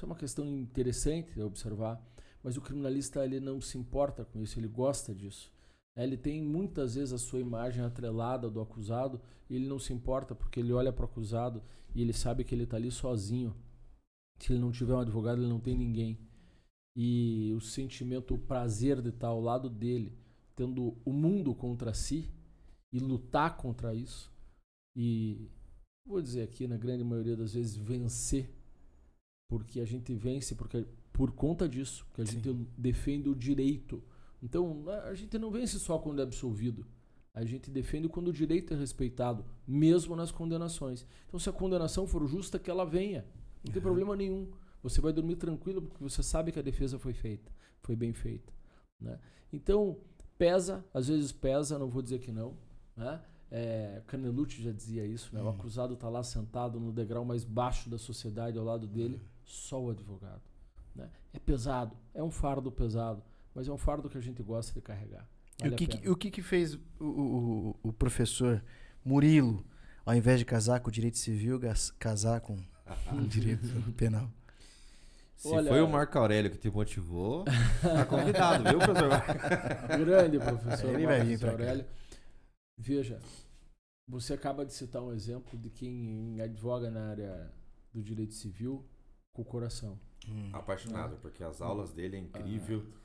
Isso é uma questão interessante de observar, mas o criminalista ele não se importa com isso, ele gosta disso. Ele tem muitas vezes a sua imagem atrelada do acusado e ele não se importa porque ele olha para o acusado e ele sabe que ele está ali sozinho. Se ele não tiver um advogado, ele não tem ninguém. E o sentimento, o prazer de estar ao lado dele, tendo o mundo contra si e lutar contra isso e vou dizer aqui na grande maioria das vezes vencer porque a gente vence porque por conta disso que a Sim. gente defende o direito então a gente não vence só quando é absolvido a gente defende quando o direito é respeitado mesmo nas condenações então se a condenação for justa que ela venha não tem uhum. problema nenhum você vai dormir tranquilo porque você sabe que a defesa foi feita foi bem feita né? então Pesa, às vezes pesa, não vou dizer que não. Né? É, Canelucci já dizia isso, né? O acusado está lá sentado no degrau mais baixo da sociedade ao lado dele, só o advogado. Né? É pesado, é um fardo pesado, mas é um fardo que a gente gosta de carregar. Vale e o que, que, o que, que fez o, o, o, professor Murilo, ao invés de casar com o direito civil, casar com *laughs* o direito penal? Se Olha, foi o Marco Aurélio que te motivou, tá convidado, viu, professor? *laughs* Grande professor Ele Marcos Aurélio. Veja, você acaba de citar um exemplo de quem advoga na área do direito civil com o coração. Hum. Apaixonado, porque as aulas dele é incrível. Ah.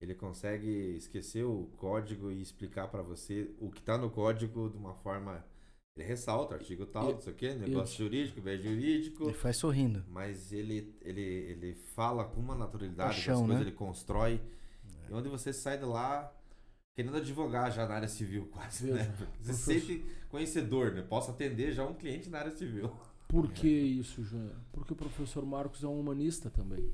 Ele consegue esquecer o código e explicar para você o que está no código de uma forma ele ressalta, artigo tal, não sei o quê, negócio eu, jurídico, bem jurídico. Ele faz sorrindo. Mas ele, ele, ele fala com uma naturalidade Paixão, das coisas, né? ele constrói. É. E onde você sai de lá querendo advogar já na área civil, quase, Veja, né? Você se sente conhecedor, né? Posso atender já um cliente na área civil. Por que isso, Júnior? Porque o professor Marcos é um humanista também.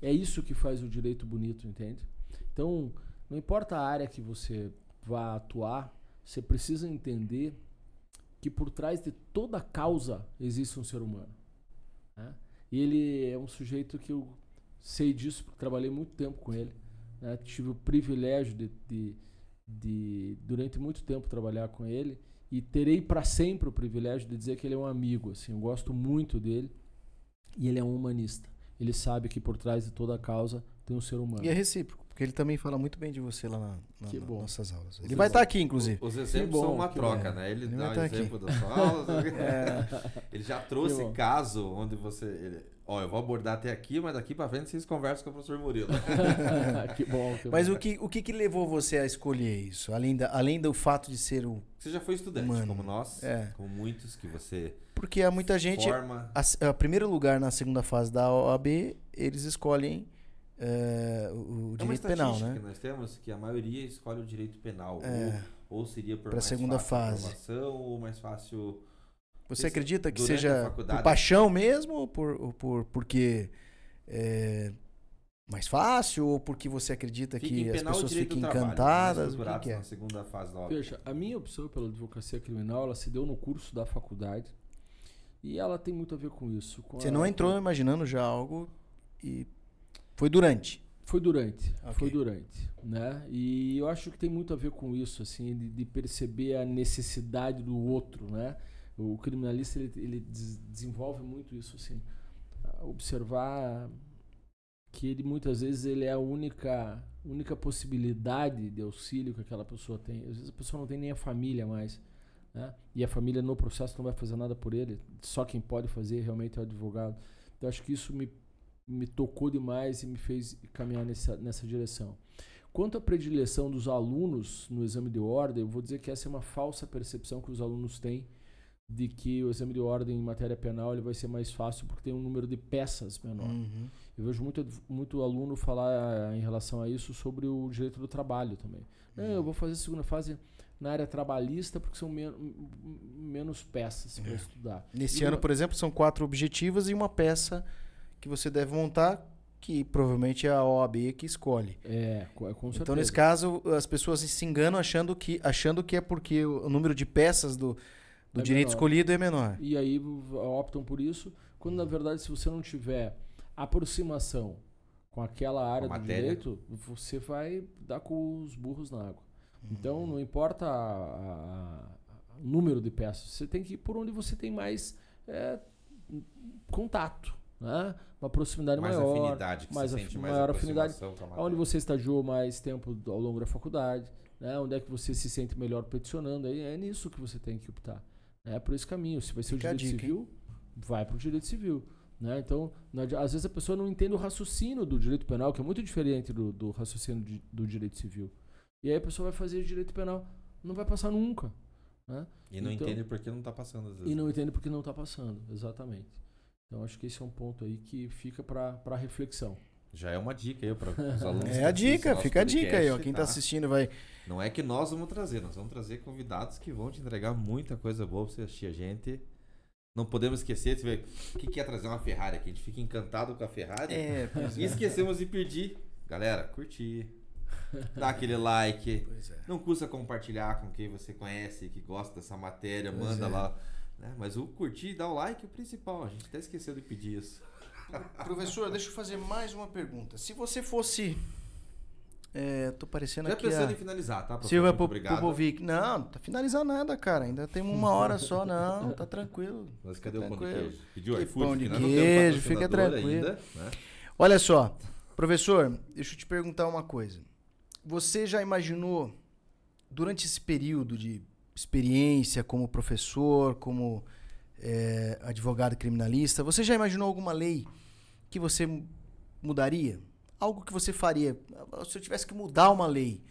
É isso que faz o direito bonito, entende? Então, não importa a área que você vá atuar, você precisa entender que por trás de toda causa existe um ser humano. Né? E ele é um sujeito que eu sei disso porque trabalhei muito tempo com ele. Né? Tive o privilégio de, de, de, durante muito tempo, trabalhar com ele e terei para sempre o privilégio de dizer que ele é um amigo. Assim, eu gosto muito dele e ele é um humanista. ele sabe que por trás de toda causa tem um ser humano. E é recíproco, porque ele também fala muito bem de você lá na, na- Que nas bom. nossas aulas. Ele Os vai estar exemplos- aqui, inclusive. Os exemplos bom, são uma troca, bom. né? Ele, Ele dá vai o tá aqui. exemplo da sua aula. *laughs* É. Ele já trouxe caso onde você. ele- ó, eu vou abordar até aqui, mas daqui pra frente vocês conversam com o professor Murilo. *laughs* que bom. Que Mas bom. o que, o que que levou você a escolher isso? Além, da, além do fato de ser o... Você já foi estudante, Mano, como nós, é. como muitos que você Porque há muita gente... forma. A, a primeiro lugar na segunda fase da OAB, eles escolhem é, o, o É uma direito penal, estatística né? que nós temos que a maioria escolhe o direito penal. É. Ou, ou seria por Pra mais segunda fácil a fase. aprovação, ou mais fácil. Você acredita que a seja por paixão mesmo? Ou por, ou por porque é mais fácil? Ou porque você acredita Fica que as penal pessoas fiquem trabalho, encantadas? que, é? na segunda fase da OAB. Veja, a minha opção pela advocacia criminal, ela se deu no curso da faculdade. E ela tem muito a ver com isso. com Você a- não entrou imaginando já algo e foi durante. Foi durante, Ok. foi durante, né? E eu acho que tem muito a ver com isso, assim, de, de perceber a necessidade do outro, né? O criminalista ele, ele des- desenvolve muito isso, assim, observar que ele muitas vezes ele é a única única possibilidade de auxílio que aquela pessoa tem. Às vezes a pessoa não tem nem a família mais, né? E a família no processo não vai fazer nada por ele. Só quem pode fazer realmente é o advogado. Então acho que isso me me tocou demais e me fez caminhar nessa, nessa direção. Quanto à predileção dos alunos no exame de ordem, eu vou dizer que essa é uma falsa percepção que os alunos têm de que o exame de ordem em matéria penal ele vai ser mais fácil porque tem um número de peças menor. Uhum. Eu vejo muito, muito aluno falar eh, em relação a isso sobre o direito do trabalho também. Não, eu vou fazer a segunda fase na área trabalhista porque são men menos peças para estudar. Nesse E ano, uma- por exemplo, são quatro objetivas e uma peça que você deve montar, que provavelmente é a OAB que escolhe. É, co- com certeza. Então, nesse caso, as pessoas se enganam achando que, achando que é porque o número de peças do, do É direito menor. escolhido é menor. E aí optam por isso, quando na verdade, se você não tiver aproximação com aquela área Com do direito, você vai dar com os burros na água. Então, não importa a- a- a- o número de peças, você tem que ir por onde você tem mais é, contato, né? uma proximidade mais maior, afinidade, que mais você af- sente mais maior afinidade, matéria. onde você estagiou mais tempo ao longo da faculdade, né? onde é que você se sente melhor peticionando, aí é nisso que você tem que optar. É por esse caminho. Se vai ser Fica o direito dica, civil, vai para o direito civil. Né? Então, não às vezes a pessoa não entende o raciocínio do direito penal, que é muito diferente do, do raciocínio de- do direito civil. E aí a pessoa vai fazer direito penal, não vai passar nunca. Né? E não Então- entende por que não tá passando às vezes. E não entende porque não está passando, exatamente. Então, acho que esse é um ponto aí que fica para reflexão. Já é uma dica aí para os *laughs* alunos. É a dica, fica a dica aí, ó. Quem tá assistindo vai. Não é que nós vamos trazer, nós vamos trazer convidados que vão te entregar muita coisa boa pra você assistir a gente. Não podemos esquecer, você vê, o que que é trazer uma Ferrari aqui? A gente fica encantado com a Ferrari. É, E esquecemos de pedir. Galera, curtir. Dá aquele like. Pois é. Não custa compartilhar com quem você conhece, que gosta dessa matéria, Pois manda é. lá. Né? Mas o curtir dar o like é o principal. A gente até esqueceu de pedir isso. Professor, deixa eu fazer mais uma pergunta. Se você fosse. É, tô parecendo Já aqui. pensando a... em finalizar, tá, obrigado. Popovic. Não, não tá finalizando nada, cara. Ainda temos uma *laughs* hora só, não. Tá tranquilo. Mas cadê o pão de Tranquilo. queijo? Pediu Que iFood? pão de queijo, fica tranquilo. Ainda, né? Olha só, professor, deixa eu te perguntar uma coisa. Você já imaginou, durante esse período de experiência como professor, como é, advogado criminalista, você já imaginou alguma lei que você mu- mudaria? Algo que você faria? Se eu tivesse que mudar uma lei,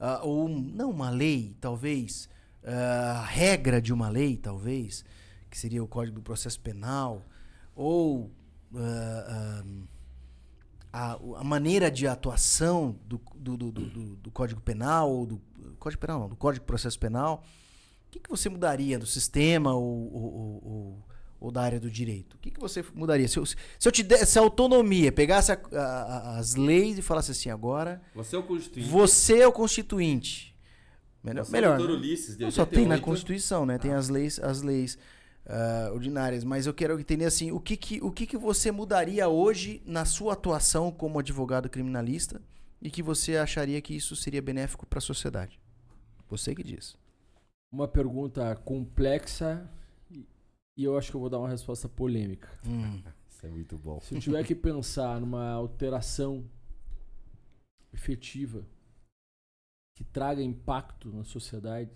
ah, ou não uma lei, talvez, ah, a regra de uma lei, talvez, que seria o Código do Processo Penal, ou ah, a, a maneira de atuação do, do- do- do Código Penal, ou do Código Penal, não, do Código de Processo Penal, o que, que você mudaria do sistema ou, ou, ou- ou- da área do direito? O que, que você mudaria? Se eu, se eu te desse autonomia, pegasse a- a- as leis e falasse assim, agora Você é o constituinte. você é o constituinte. Melhor, Você é o melhor. doutor né? Ulisses, Não, só tem na 88. Constituição, né? Tem Ah. as leis, as leis ah, ordinárias. Mas eu quero entender assim, o que que, o que que você mudaria hoje na sua atuação como advogado criminalista e que você acharia que isso seria benéfico para a sociedade? Você que diz. Uma pergunta complexa e- eu acho que eu vou dar uma resposta polêmica. Hum, Isso é muito bom. Se eu tiver que pensar numa alteração efetiva que traga impacto na sociedade,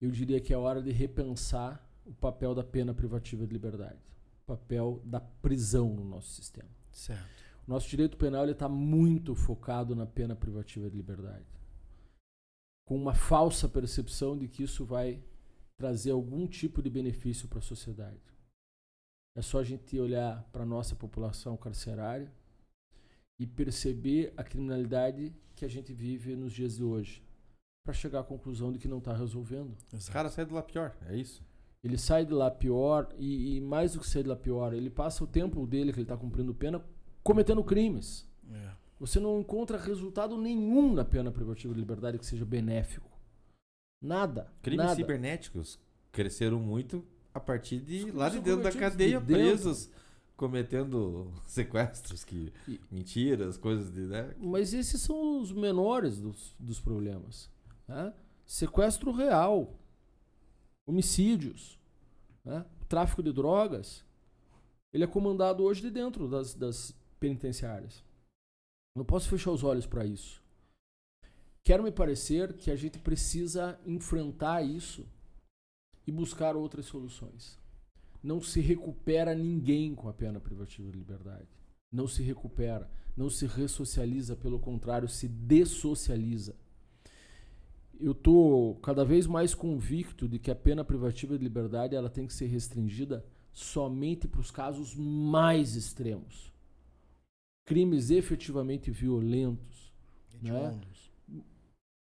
eu diria que é hora de repensar o papel da pena privativa de liberdade, o papel da prisão no nosso sistema. Certo. O nosso direito penal está muito focado na pena privativa de liberdade, com uma falsa percepção de que isso vai trazer algum tipo de benefício para a sociedade. É só a gente olhar para a nossa população carcerária e perceber a criminalidade que a gente vive nos dias de hoje, para chegar à conclusão de que não está resolvendo. Os caras saem do lá pior, é isso? Ele sai de lá pior e, e, mais do que sair de lá pior, ele passa o tempo dele que ele está cumprindo pena cometendo crimes. É. Você não encontra resultado nenhum na pena privativa de liberdade que seja benéfico. Nada. Crimes nada. cibernéticos cresceram muito a partir de lá de dentro da cadeia, de dentro. presos, cometendo *laughs* sequestros, que E- mentiras, coisas de. Né? Mas esses são os menores dos, dos problemas. né? Sequestro real, homicídios, né? tráfico de drogas. Ele é comandado hoje de dentro das, das penitenciárias. Não posso fechar os olhos para isso. Quero me parecer que a gente precisa enfrentar isso e buscar outras soluções. Não se recupera ninguém com a pena privativa de liberdade. Não se recupera, não se ressocializa, pelo contrário, se dessocializa. Eu estou cada vez mais convicto de que a pena privativa de liberdade ela tem que ser restringida somente para os casos mais extremos. Crimes efetivamente violentos. Né? Hediondos.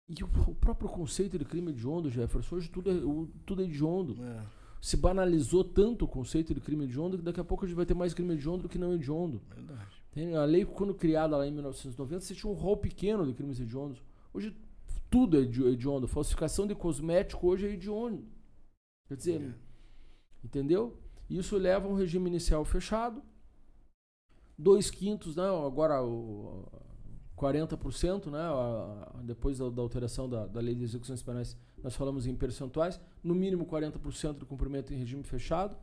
E o, o próprio conceito de crime hediondo, Jefferson, hoje tudo é, o- tudo é hediondo. É. Se banalizou tanto o conceito de crime hediondo que daqui a pouco a gente vai ter mais crime hediondo do que não hediondo. Verdade. Tem a lei, quando criada lá em 1990, você tinha um rol pequeno de crimes hediondos. Hoje tudo é hedi- hediondo. Falsificação de cosmético hoje é hediondo. Quer dizer, É. entendeu? Isso leva a um regime inicial fechado. Dois quintos, né? agora o 40%, né? a- depois da, da alteração da, da lei de execuções penais, nós falamos em percentuais. No mínimo 40% do cumprimento em regime fechado.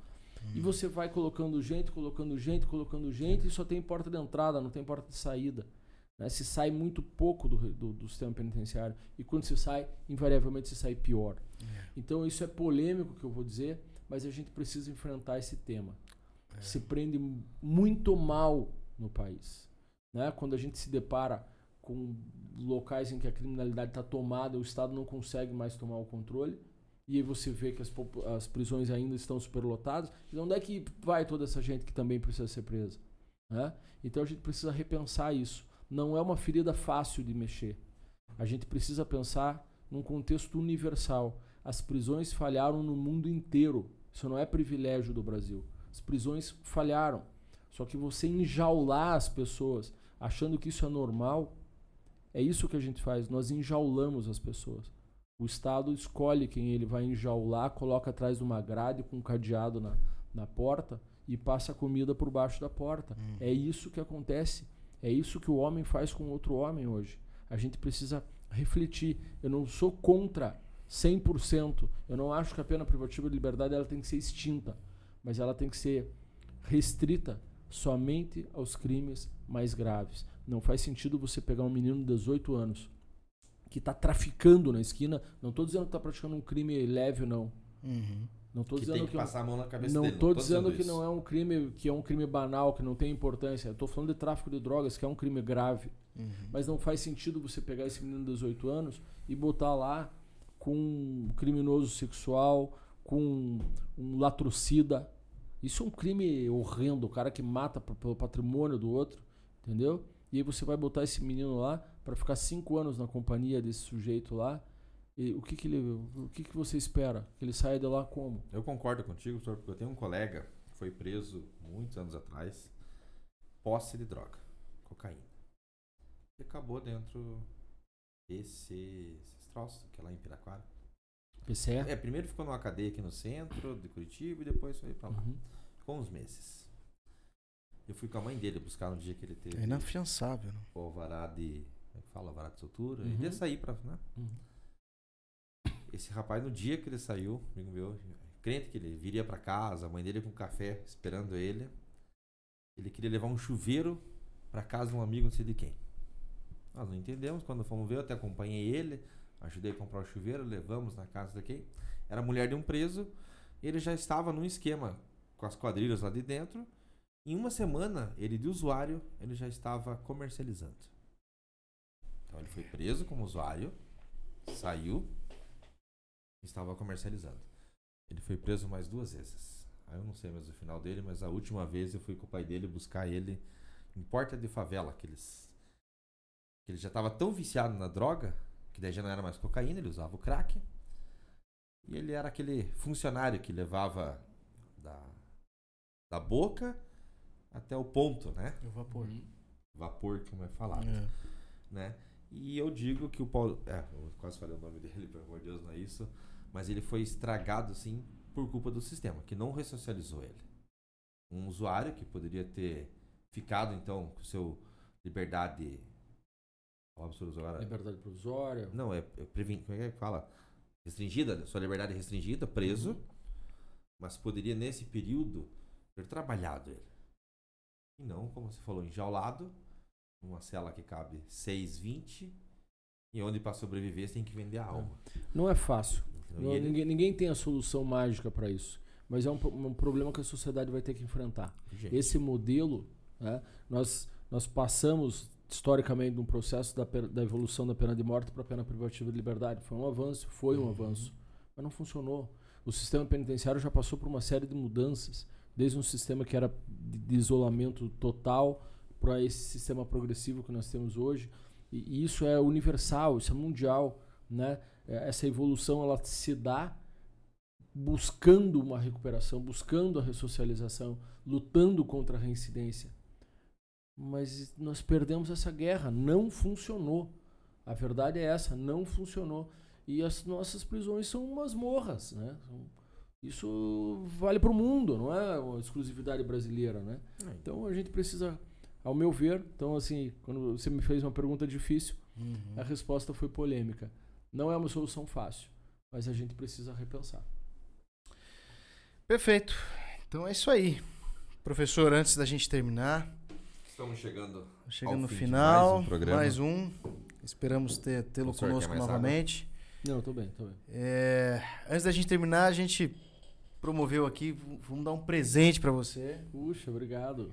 E você vai colocando gente, colocando gente, colocando gente, e só tem porta de entrada, não tem porta de saída. né? Se sai muito pouco do, do, do sistema penitenciário. E quando se sai, invariavelmente se sai pior. Então isso é polêmico que eu vou dizer, mas a gente precisa enfrentar esse tema. Se prende muito mal no país. Né? Quando a gente se depara com locais em que a criminalidade está tomada, o Estado não consegue mais tomar o controle. E aí você vê que as, as prisões ainda estão superlotadas. E onde é que vai toda essa gente que também precisa ser presa? né? Então a gente precisa repensar isso. Não é uma ferida fácil de mexer. A gente precisa pensar num contexto universal. As prisões falharam no mundo inteiro. Isso não é privilégio do Brasil. As prisões falharam. Só que você enjaular as pessoas achando que isso é normal, é isso que a gente faz. Nós enjaulamos as pessoas. O Estado escolhe quem ele vai enjaular, coloca atrás de uma grade com um cadeado na, na porta e passa a comida por baixo da porta. É isso que acontece. É isso que o homem faz com outro homem hoje. A gente precisa refletir. Eu não sou contra 100%. Eu não acho que a pena privativa de liberdade ela tem que ser extinta, mas ela tem que ser restrita somente aos crimes mais graves. Não faz sentido você pegar um menino de 18 anos que está traficando na esquina. Não estou dizendo que está praticando um crime leve, não. Uhum. Não estou Que dizendo tem que que, passar a mão na cabeça não dele. estou tô dizendo que não é um crime que é um crime banal, que não tem importância. Eu estou falando de tráfico de drogas, que é um crime grave. Uhum. Mas não faz sentido você pegar esse menino de 18 anos e botar lá com um criminoso sexual, com um latrocida. Isso é um crime horrendo, o cara que mata pelo patrimônio do outro, entendeu? E aí você vai botar esse menino lá para ficar cinco anos na companhia desse sujeito lá. E o que que ele, o que que você espera? Que ele saia de lá como? Eu concordo contigo, doutor, porque eu tenho um colega que foi preso muitos anos atrás, posse de droga, cocaína. E acabou dentro desse, esses troços, que é lá em Piraquara. PCE? É, primeiro ficou numa cadeia aqui no centro de Curitiba e depois foi pra lá. Uhum. Ficou uns meses. Eu fui com a mãe dele buscar no dia que ele teve É inafiançável. né? o alvará de. Como é que fala? Alvará de soltura. Uhum. E ia sair pra. Né? Uhum. Esse rapaz, no dia que ele saiu, amigo meu, crente que ele viria pra casa, a mãe dele com café esperando ele. ele queria levar um chuveiro para casa de um amigo, não sei de quem. Nós não entendemos. Quando fomos ver, eu até acompanhei ele, ajudei a comprar o chuveiro, levamos na casa de quem. Era mulher de um preso. Ele já estava num esquema com as quadrilhas lá de dentro. Em uma semana, ele de usuário, ele já estava comercializando. Então ele foi preso como usuário, saiu, estava comercializando. Ele foi preso mais duas vezes. Aí eu não sei mais o final dele, mas a última vez eu fui com o pai dele buscar ele em porta de favela, aqueles ele já estava tão viciado na droga que daí já não era mais cocaína, ele usava o crack. E ele era aquele funcionário que levava da, da boca até o ponto, né? O vapor. Vapor, como é falado. É. Né? E eu digo que o Paulo. É, eu quase falei o nome dele, *laughs* pelo amor de Deus, não é isso. Mas ele foi estragado, sim, por culpa do sistema, que não ressocializou ele. Um usuário que poderia ter ficado, então, com seu liberdade. Agora. Liberdade provisória. Não, é, é previn... como é que fala? Restringida, sua liberdade restringida, preso. Uhum. Mas poderia, nesse período, ter trabalhado ele. E não, como você falou, enjaulado, numa cela que cabe 6,20. E onde para sobreviver você tem que vender a alma. Não é fácil. Entendeu? Não- ninguém, ninguém tem a solução mágica para isso. Mas é um, um problema que a sociedade vai ter que enfrentar. Gente, Esse modelo, né, nós, nós passamos historicamente de um processo da, da evolução da pena de morte para a pena privativa de liberdade. Foi um avanço, foi um avanço, mas não funcionou. O sistema penitenciário já passou por uma série de mudanças, desde um sistema que era de, de isolamento total para esse sistema progressivo que nós temos hoje. E, e isso é universal, isso é mundial, né? É, Essa evolução ela se dá buscando uma recuperação, buscando a ressocialização, lutando contra a reincidência. Mas nós perdemos essa guerra, não funcionou. A verdade é essa, não funcionou. E as nossas prisões são masmorras, né? Isso vale para o mundo, não é uma exclusividade brasileira, né? Então a gente precisa, ao meu ver, então assim, quando você me fez uma pergunta difícil, Uhum. a resposta foi polêmica. Não é uma solução fácil, mas a gente precisa repensar. Perfeito. Então é isso aí. Professor, antes da gente terminar, Estamos chegando. chegando Ao no final, mais um programa. mais um. Esperamos ter- tê-lo conosco novamente. Não, tô bem, tô bem. É, antes da gente terminar, a gente promoveu aqui, vamos dar um presente para você. Puxa, obrigado.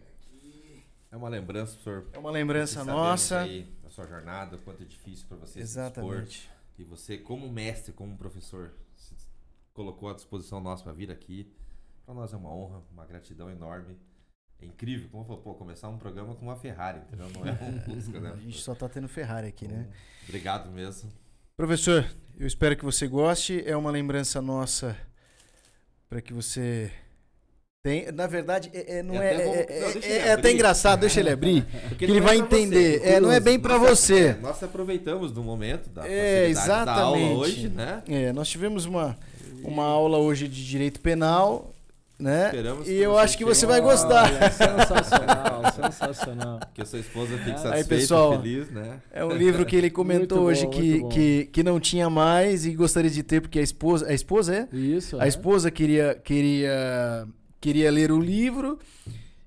É uma lembrança, professor. É uma lembrança nossa. Aí, da sua jornada, o quanto é difícil para você se expor. Exatamente. E você, como mestre, como professor, se colocou à disposição nossa para vir aqui. Para nós é uma honra, uma gratidão enorme. É incrível, como falou, pô, começar um programa com uma Ferrari, entendeu? Não é um Fusca, *laughs* né? A gente só tá tendo Ferrari aqui, né? Obrigado mesmo. Professor, eu espero que você goste. É uma lembrança nossa para que você tenha. Na verdade, é, é- não É é, até é, não, é- deixa é até abrir. engraçado, deixa ele abrir. *laughs* Porque Que ele vai é você, entender. É, não é bem para você. é, Nós aproveitamos do momento da É, facilidade da aula exatamente. hoje, né? É, nós tivemos uma, uma aula hoje de direito penal, né? Esperamos E eu acho que você vai gostar. Olha, sensacional, sensacional. Que a sua esposa fique Aí, satisfeita, pessoal, feliz, né? É um livro que ele comentou Muito hoje bom, que, bom. que, que não tinha mais e gostaria de ter, porque a esposa. A esposa é? Isso, A é. esposa queria, queria, queria ler o livro.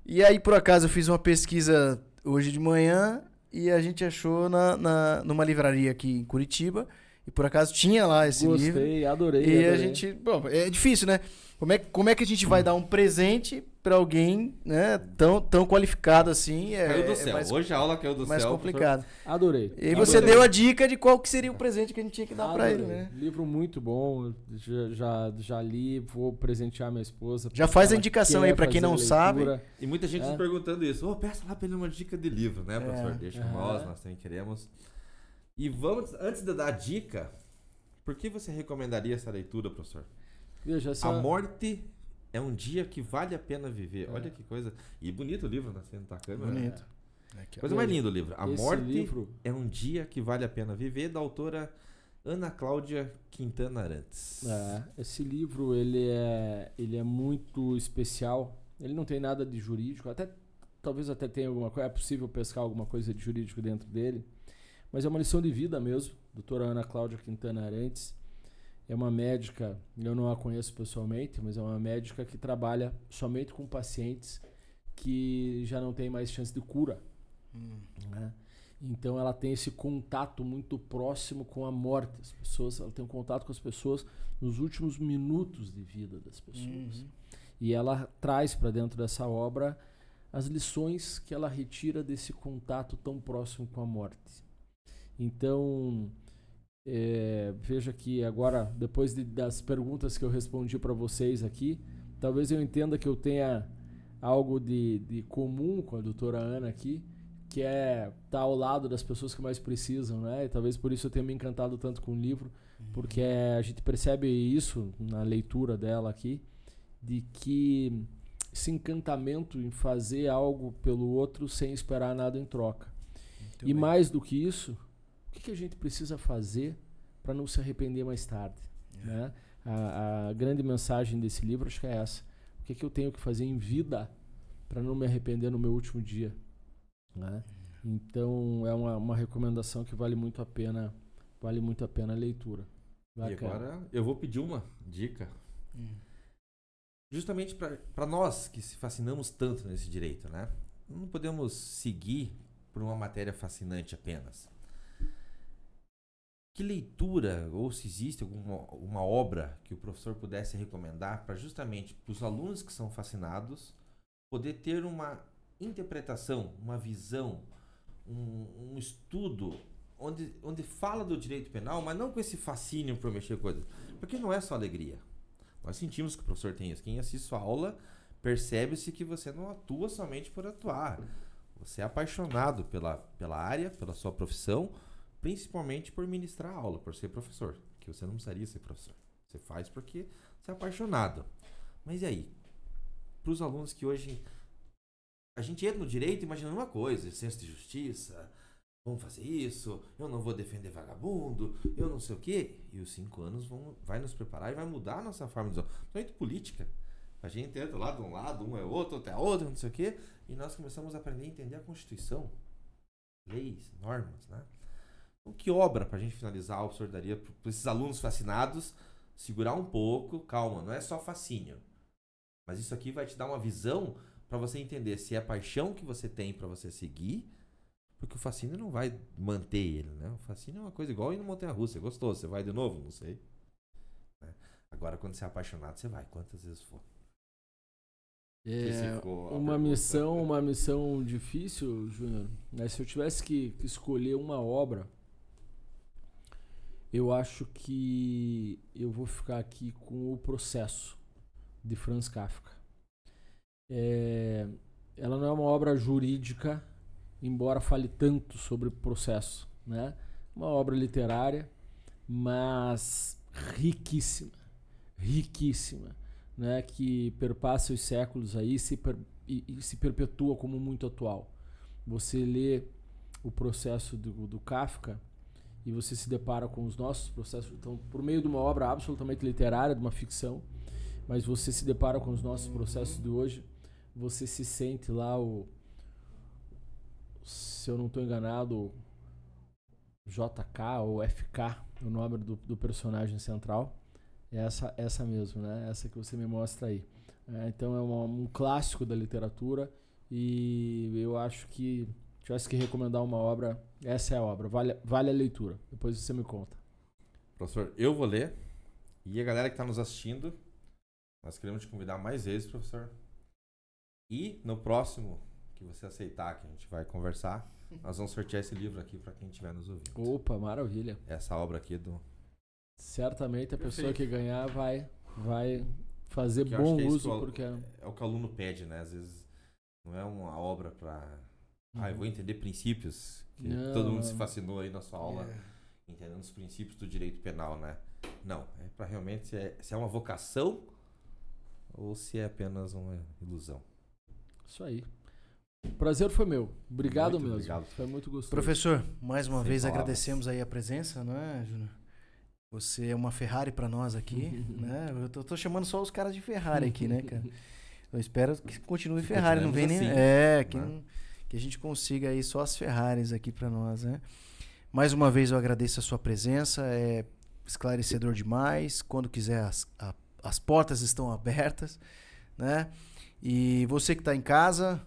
E aí, por acaso, eu fiz uma pesquisa hoje de manhã e a gente achou na, na, numa livraria aqui em Curitiba. E por acaso tinha lá esse livro. Gostei, adorei. E a adorei. gente. Bom, é difícil, né? Como é, como é que a gente vai dar um presente pra alguém né, tão, tão qualificado assim? É, Caiu do é céu. mais, Hoje a aula caiu do mais céu. complicado. Adorei. E aí você Adorei. deu a dica de qual que seria o presente que a gente tinha que dar pra ele, né? Livro muito bom, já, já, já li, vou presentear minha esposa. Já faz a indicação aí pra quem não a sabe. E muita gente É. nos perguntando isso. Ô, peça lá pra ele uma dica de livro, né, professor? É. Deixa Aham. nós, nós também queremos. E vamos, antes de dar a dica, por que você recomendaria essa leitura, professor? Veja, essa... A morte é um dia que vale a pena viver. É. Olha que coisa. E bonito o livro, né? Você não tá câmera. né? Bonito. Aqui, ó. Coisa mais linda o livro. A Esse morte livro, é um dia que vale a pena viver, da autora Ana Cláudia Quintana Arantes. é, esse livro ele é, ele é muito especial. Ele não tem nada de jurídico, até talvez até tenha alguma coisa, é possível pescar alguma coisa de jurídico dentro dele, mas é uma lição de vida mesmo. Doutora Ana Cláudia Quintana Arantes é uma médica, eu não a conheço pessoalmente, mas é uma médica que trabalha somente com pacientes que já não tem mais chance de cura. Hum. né? Então ela tem esse contato muito próximo com a morte. As pessoas, ela tem um contato com as pessoas nos últimos minutos de vida das pessoas. Uhum. E ela traz para dentro dessa obra as lições que ela retira desse contato tão próximo com a morte. Então, é, veja que agora, depois de- das perguntas que eu respondi para vocês aqui, talvez eu entenda que eu tenha algo de, de comum com a doutora Ana aqui, que é estar ao lado das pessoas que mais precisam, né? E talvez por isso eu tenha me encantado tanto com o livro, porque a gente percebe isso na leitura dela aqui, de que esse encantamento em fazer algo pelo outro sem esperar nada em troca. Muito e bem. mais do que isso, que, que a gente precisa fazer para não se arrepender mais tarde? É. Né? A, a grande mensagem desse livro acho que é essa. O que, que eu tenho que fazer em vida para não me arrepender no meu último dia? Né? Então é uma, uma recomendação que vale muito a pena, vale muito a pena a leitura. E Bacana. agora eu vou pedir uma dica. Hum. Justamente para nós que se fascinamos tanto nesse direito, né? Não podemos seguir por uma matéria fascinante apenas. Que leitura, ou se existe alguma uma obra que o professor pudesse recomendar para justamente para os alunos que são fascinados poder ter uma interpretação, uma visão, um, um estudo onde, onde fala do direito penal, mas não com esse fascínio por mexer coisas. Porque não é só alegria. Nós sentimos que o professor tem isso. Quem assiste sua aula percebe-se que você não atua somente por atuar. Você é apaixonado pela, pela área, pela sua profissão, principalmente por ministrar aula, por ser professor. Que você não precisaria ser professor. Você faz porque você é apaixonado. Mas e aí? Para os alunos que hoje. A gente entra no direito imaginando uma coisa: senso de justiça, vamos fazer isso, eu não vou defender vagabundo, eu não sei o quê. E os cinco anos vão, vai nos preparar e vai mudar a nossa forma de. Principalmente política. A gente entra lá de um lado, um é outro, outro é outro, não sei o quê. E nós começamos a aprender a entender a Constituição, leis, normas, né? Que obra, para a gente finalizar, professor daria para esses alunos fascinados segurar um pouco, calma, não é só fascínio. Mas isso aqui vai te dar uma visão para você entender se é a paixão que você tem para você seguir, porque o fascínio não vai manter ele, né? O fascínio é uma coisa igual ir no Montanha Russa, é gostoso, você vai de novo, não sei. Né? Agora, quando você é apaixonado, você vai, quantas vezes for. É, a uma missão, uma missão difícil, Júnior. né? Se eu tivesse que escolher uma obra, eu acho que eu vou ficar aqui com o processo de Franz Kafka. É, ela não é uma obra jurídica, embora fale tanto sobre processo, né? Uma obra literária, mas riquíssima, riquíssima né, que perpassa os séculos aí se per- e, e se perpetua como muito atual. Você lê o processo do, do Kafka e você se depara com os nossos processos, então, por meio de uma obra absolutamente literária, de uma ficção, mas você se depara com os nossos processos de hoje, você se sente lá o se eu não estou enganado, JK ou FK, o nome do, do personagem central. É essa, essa mesmo, né? Essa que você me mostra aí. É, então é uma- um clássico da literatura e eu acho que tivesse que recomendar uma obra, essa é a obra. Vale, vale a leitura. Depois você me conta. Professor, eu vou ler. E a galera que está nos assistindo, nós queremos te convidar mais vezes, professor. E no próximo que você aceitar que a gente vai conversar, nós vamos sortear esse livro aqui para quem estiver nos ouvindo. Opa, maravilha. Essa obra aqui do. Certamente a pessoa Perfeito. que ganhar vai, vai fazer que eu acho bom é uso, que o- porque É o que o aluno pede, né? Às vezes não é uma obra para. Ah, eu Uhum. vou entender princípios. Que Não, todo mundo se fascinou aí na sua aula, É. entendendo os princípios do direito penal, né? Não, é para realmente se é, se é uma vocação ou se é apenas uma ilusão. isso aí. O prazer foi meu. Obrigado Muito mesmo. obrigado. Foi muito gostoso. Professor, mais uma Sem vez palavras. agradecemos aí a presença, não é, Júnior? Você é uma Ferrari pra nós aqui, *laughs* né? Eu tô, tô chamando só os caras de Ferrari aqui, né, cara? *laughs* Eu espero que continue Ferrari, não vem nem... assim, é, que, né? não- que a gente consiga aí só as Ferraris aqui pra nós, né? Mais uma vez eu agradeço a sua presença, é esclarecedor demais. Quando quiser, as, a- as portas estão abertas, né? E você que está em casa,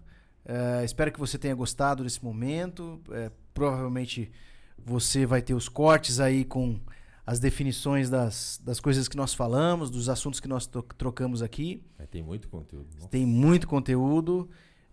É, espero que você tenha gostado desse momento. É, provavelmente você vai ter os cortes aí com as definições das, das coisas que nós falamos, dos assuntos que nós trocamos aqui. É, tem muito conteúdo. Nossa. Tem muito conteúdo.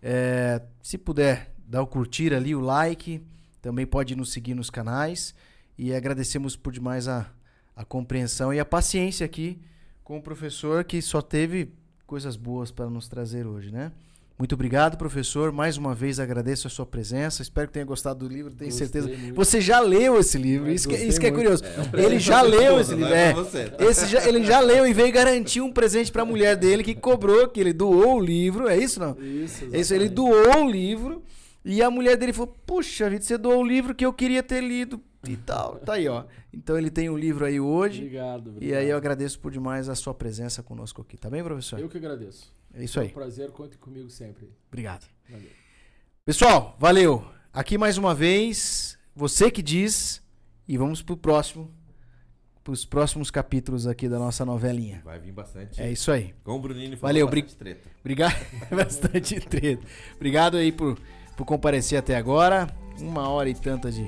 É, se puder, dá o curtir ali, o like. Também pode nos seguir nos canais. E agradecemos por demais a, a compreensão e a paciência aqui com o professor que só teve coisas boas para nos trazer hoje, né? Muito obrigado, professor. Mais uma vez agradeço a sua presença. Espero que tenha gostado do livro. Tenho gostei certeza. Muito. Você já leu esse livro. isso que, isso que, é curioso. É, ele já leu esse livro. É. Esse já, ele já leu e veio garantir um presente para a mulher dele que cobrou, que ele doou o livro. É isso, não? Isso, isso Ele doou o livro e a mulher dele falou: Puxa vida, você doou o livro que eu queria ter lido e tal. Tá aí, ó. Então ele tem um livro aí hoje. Obrigado, obrigado. E aí eu agradeço por demais a sua presença conosco aqui. Tá bem, professor? Eu que agradeço. É isso aí. É um prazer, conte comigo sempre. Obrigado. Valeu. Pessoal, valeu. Aqui mais uma vez, você que diz, e vamos pro próximo, pros próximos capítulos aqui da nossa novelinha. Vai vir bastante. É isso aí. Com o Bruninho Valeu, bastante treta. Obrigado. *laughs* bastante treta. Obrigado aí por, por comparecer até agora. Uma hora e tanta de,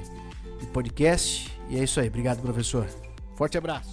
de podcast. E é isso aí. Obrigado, professor. Forte abraço.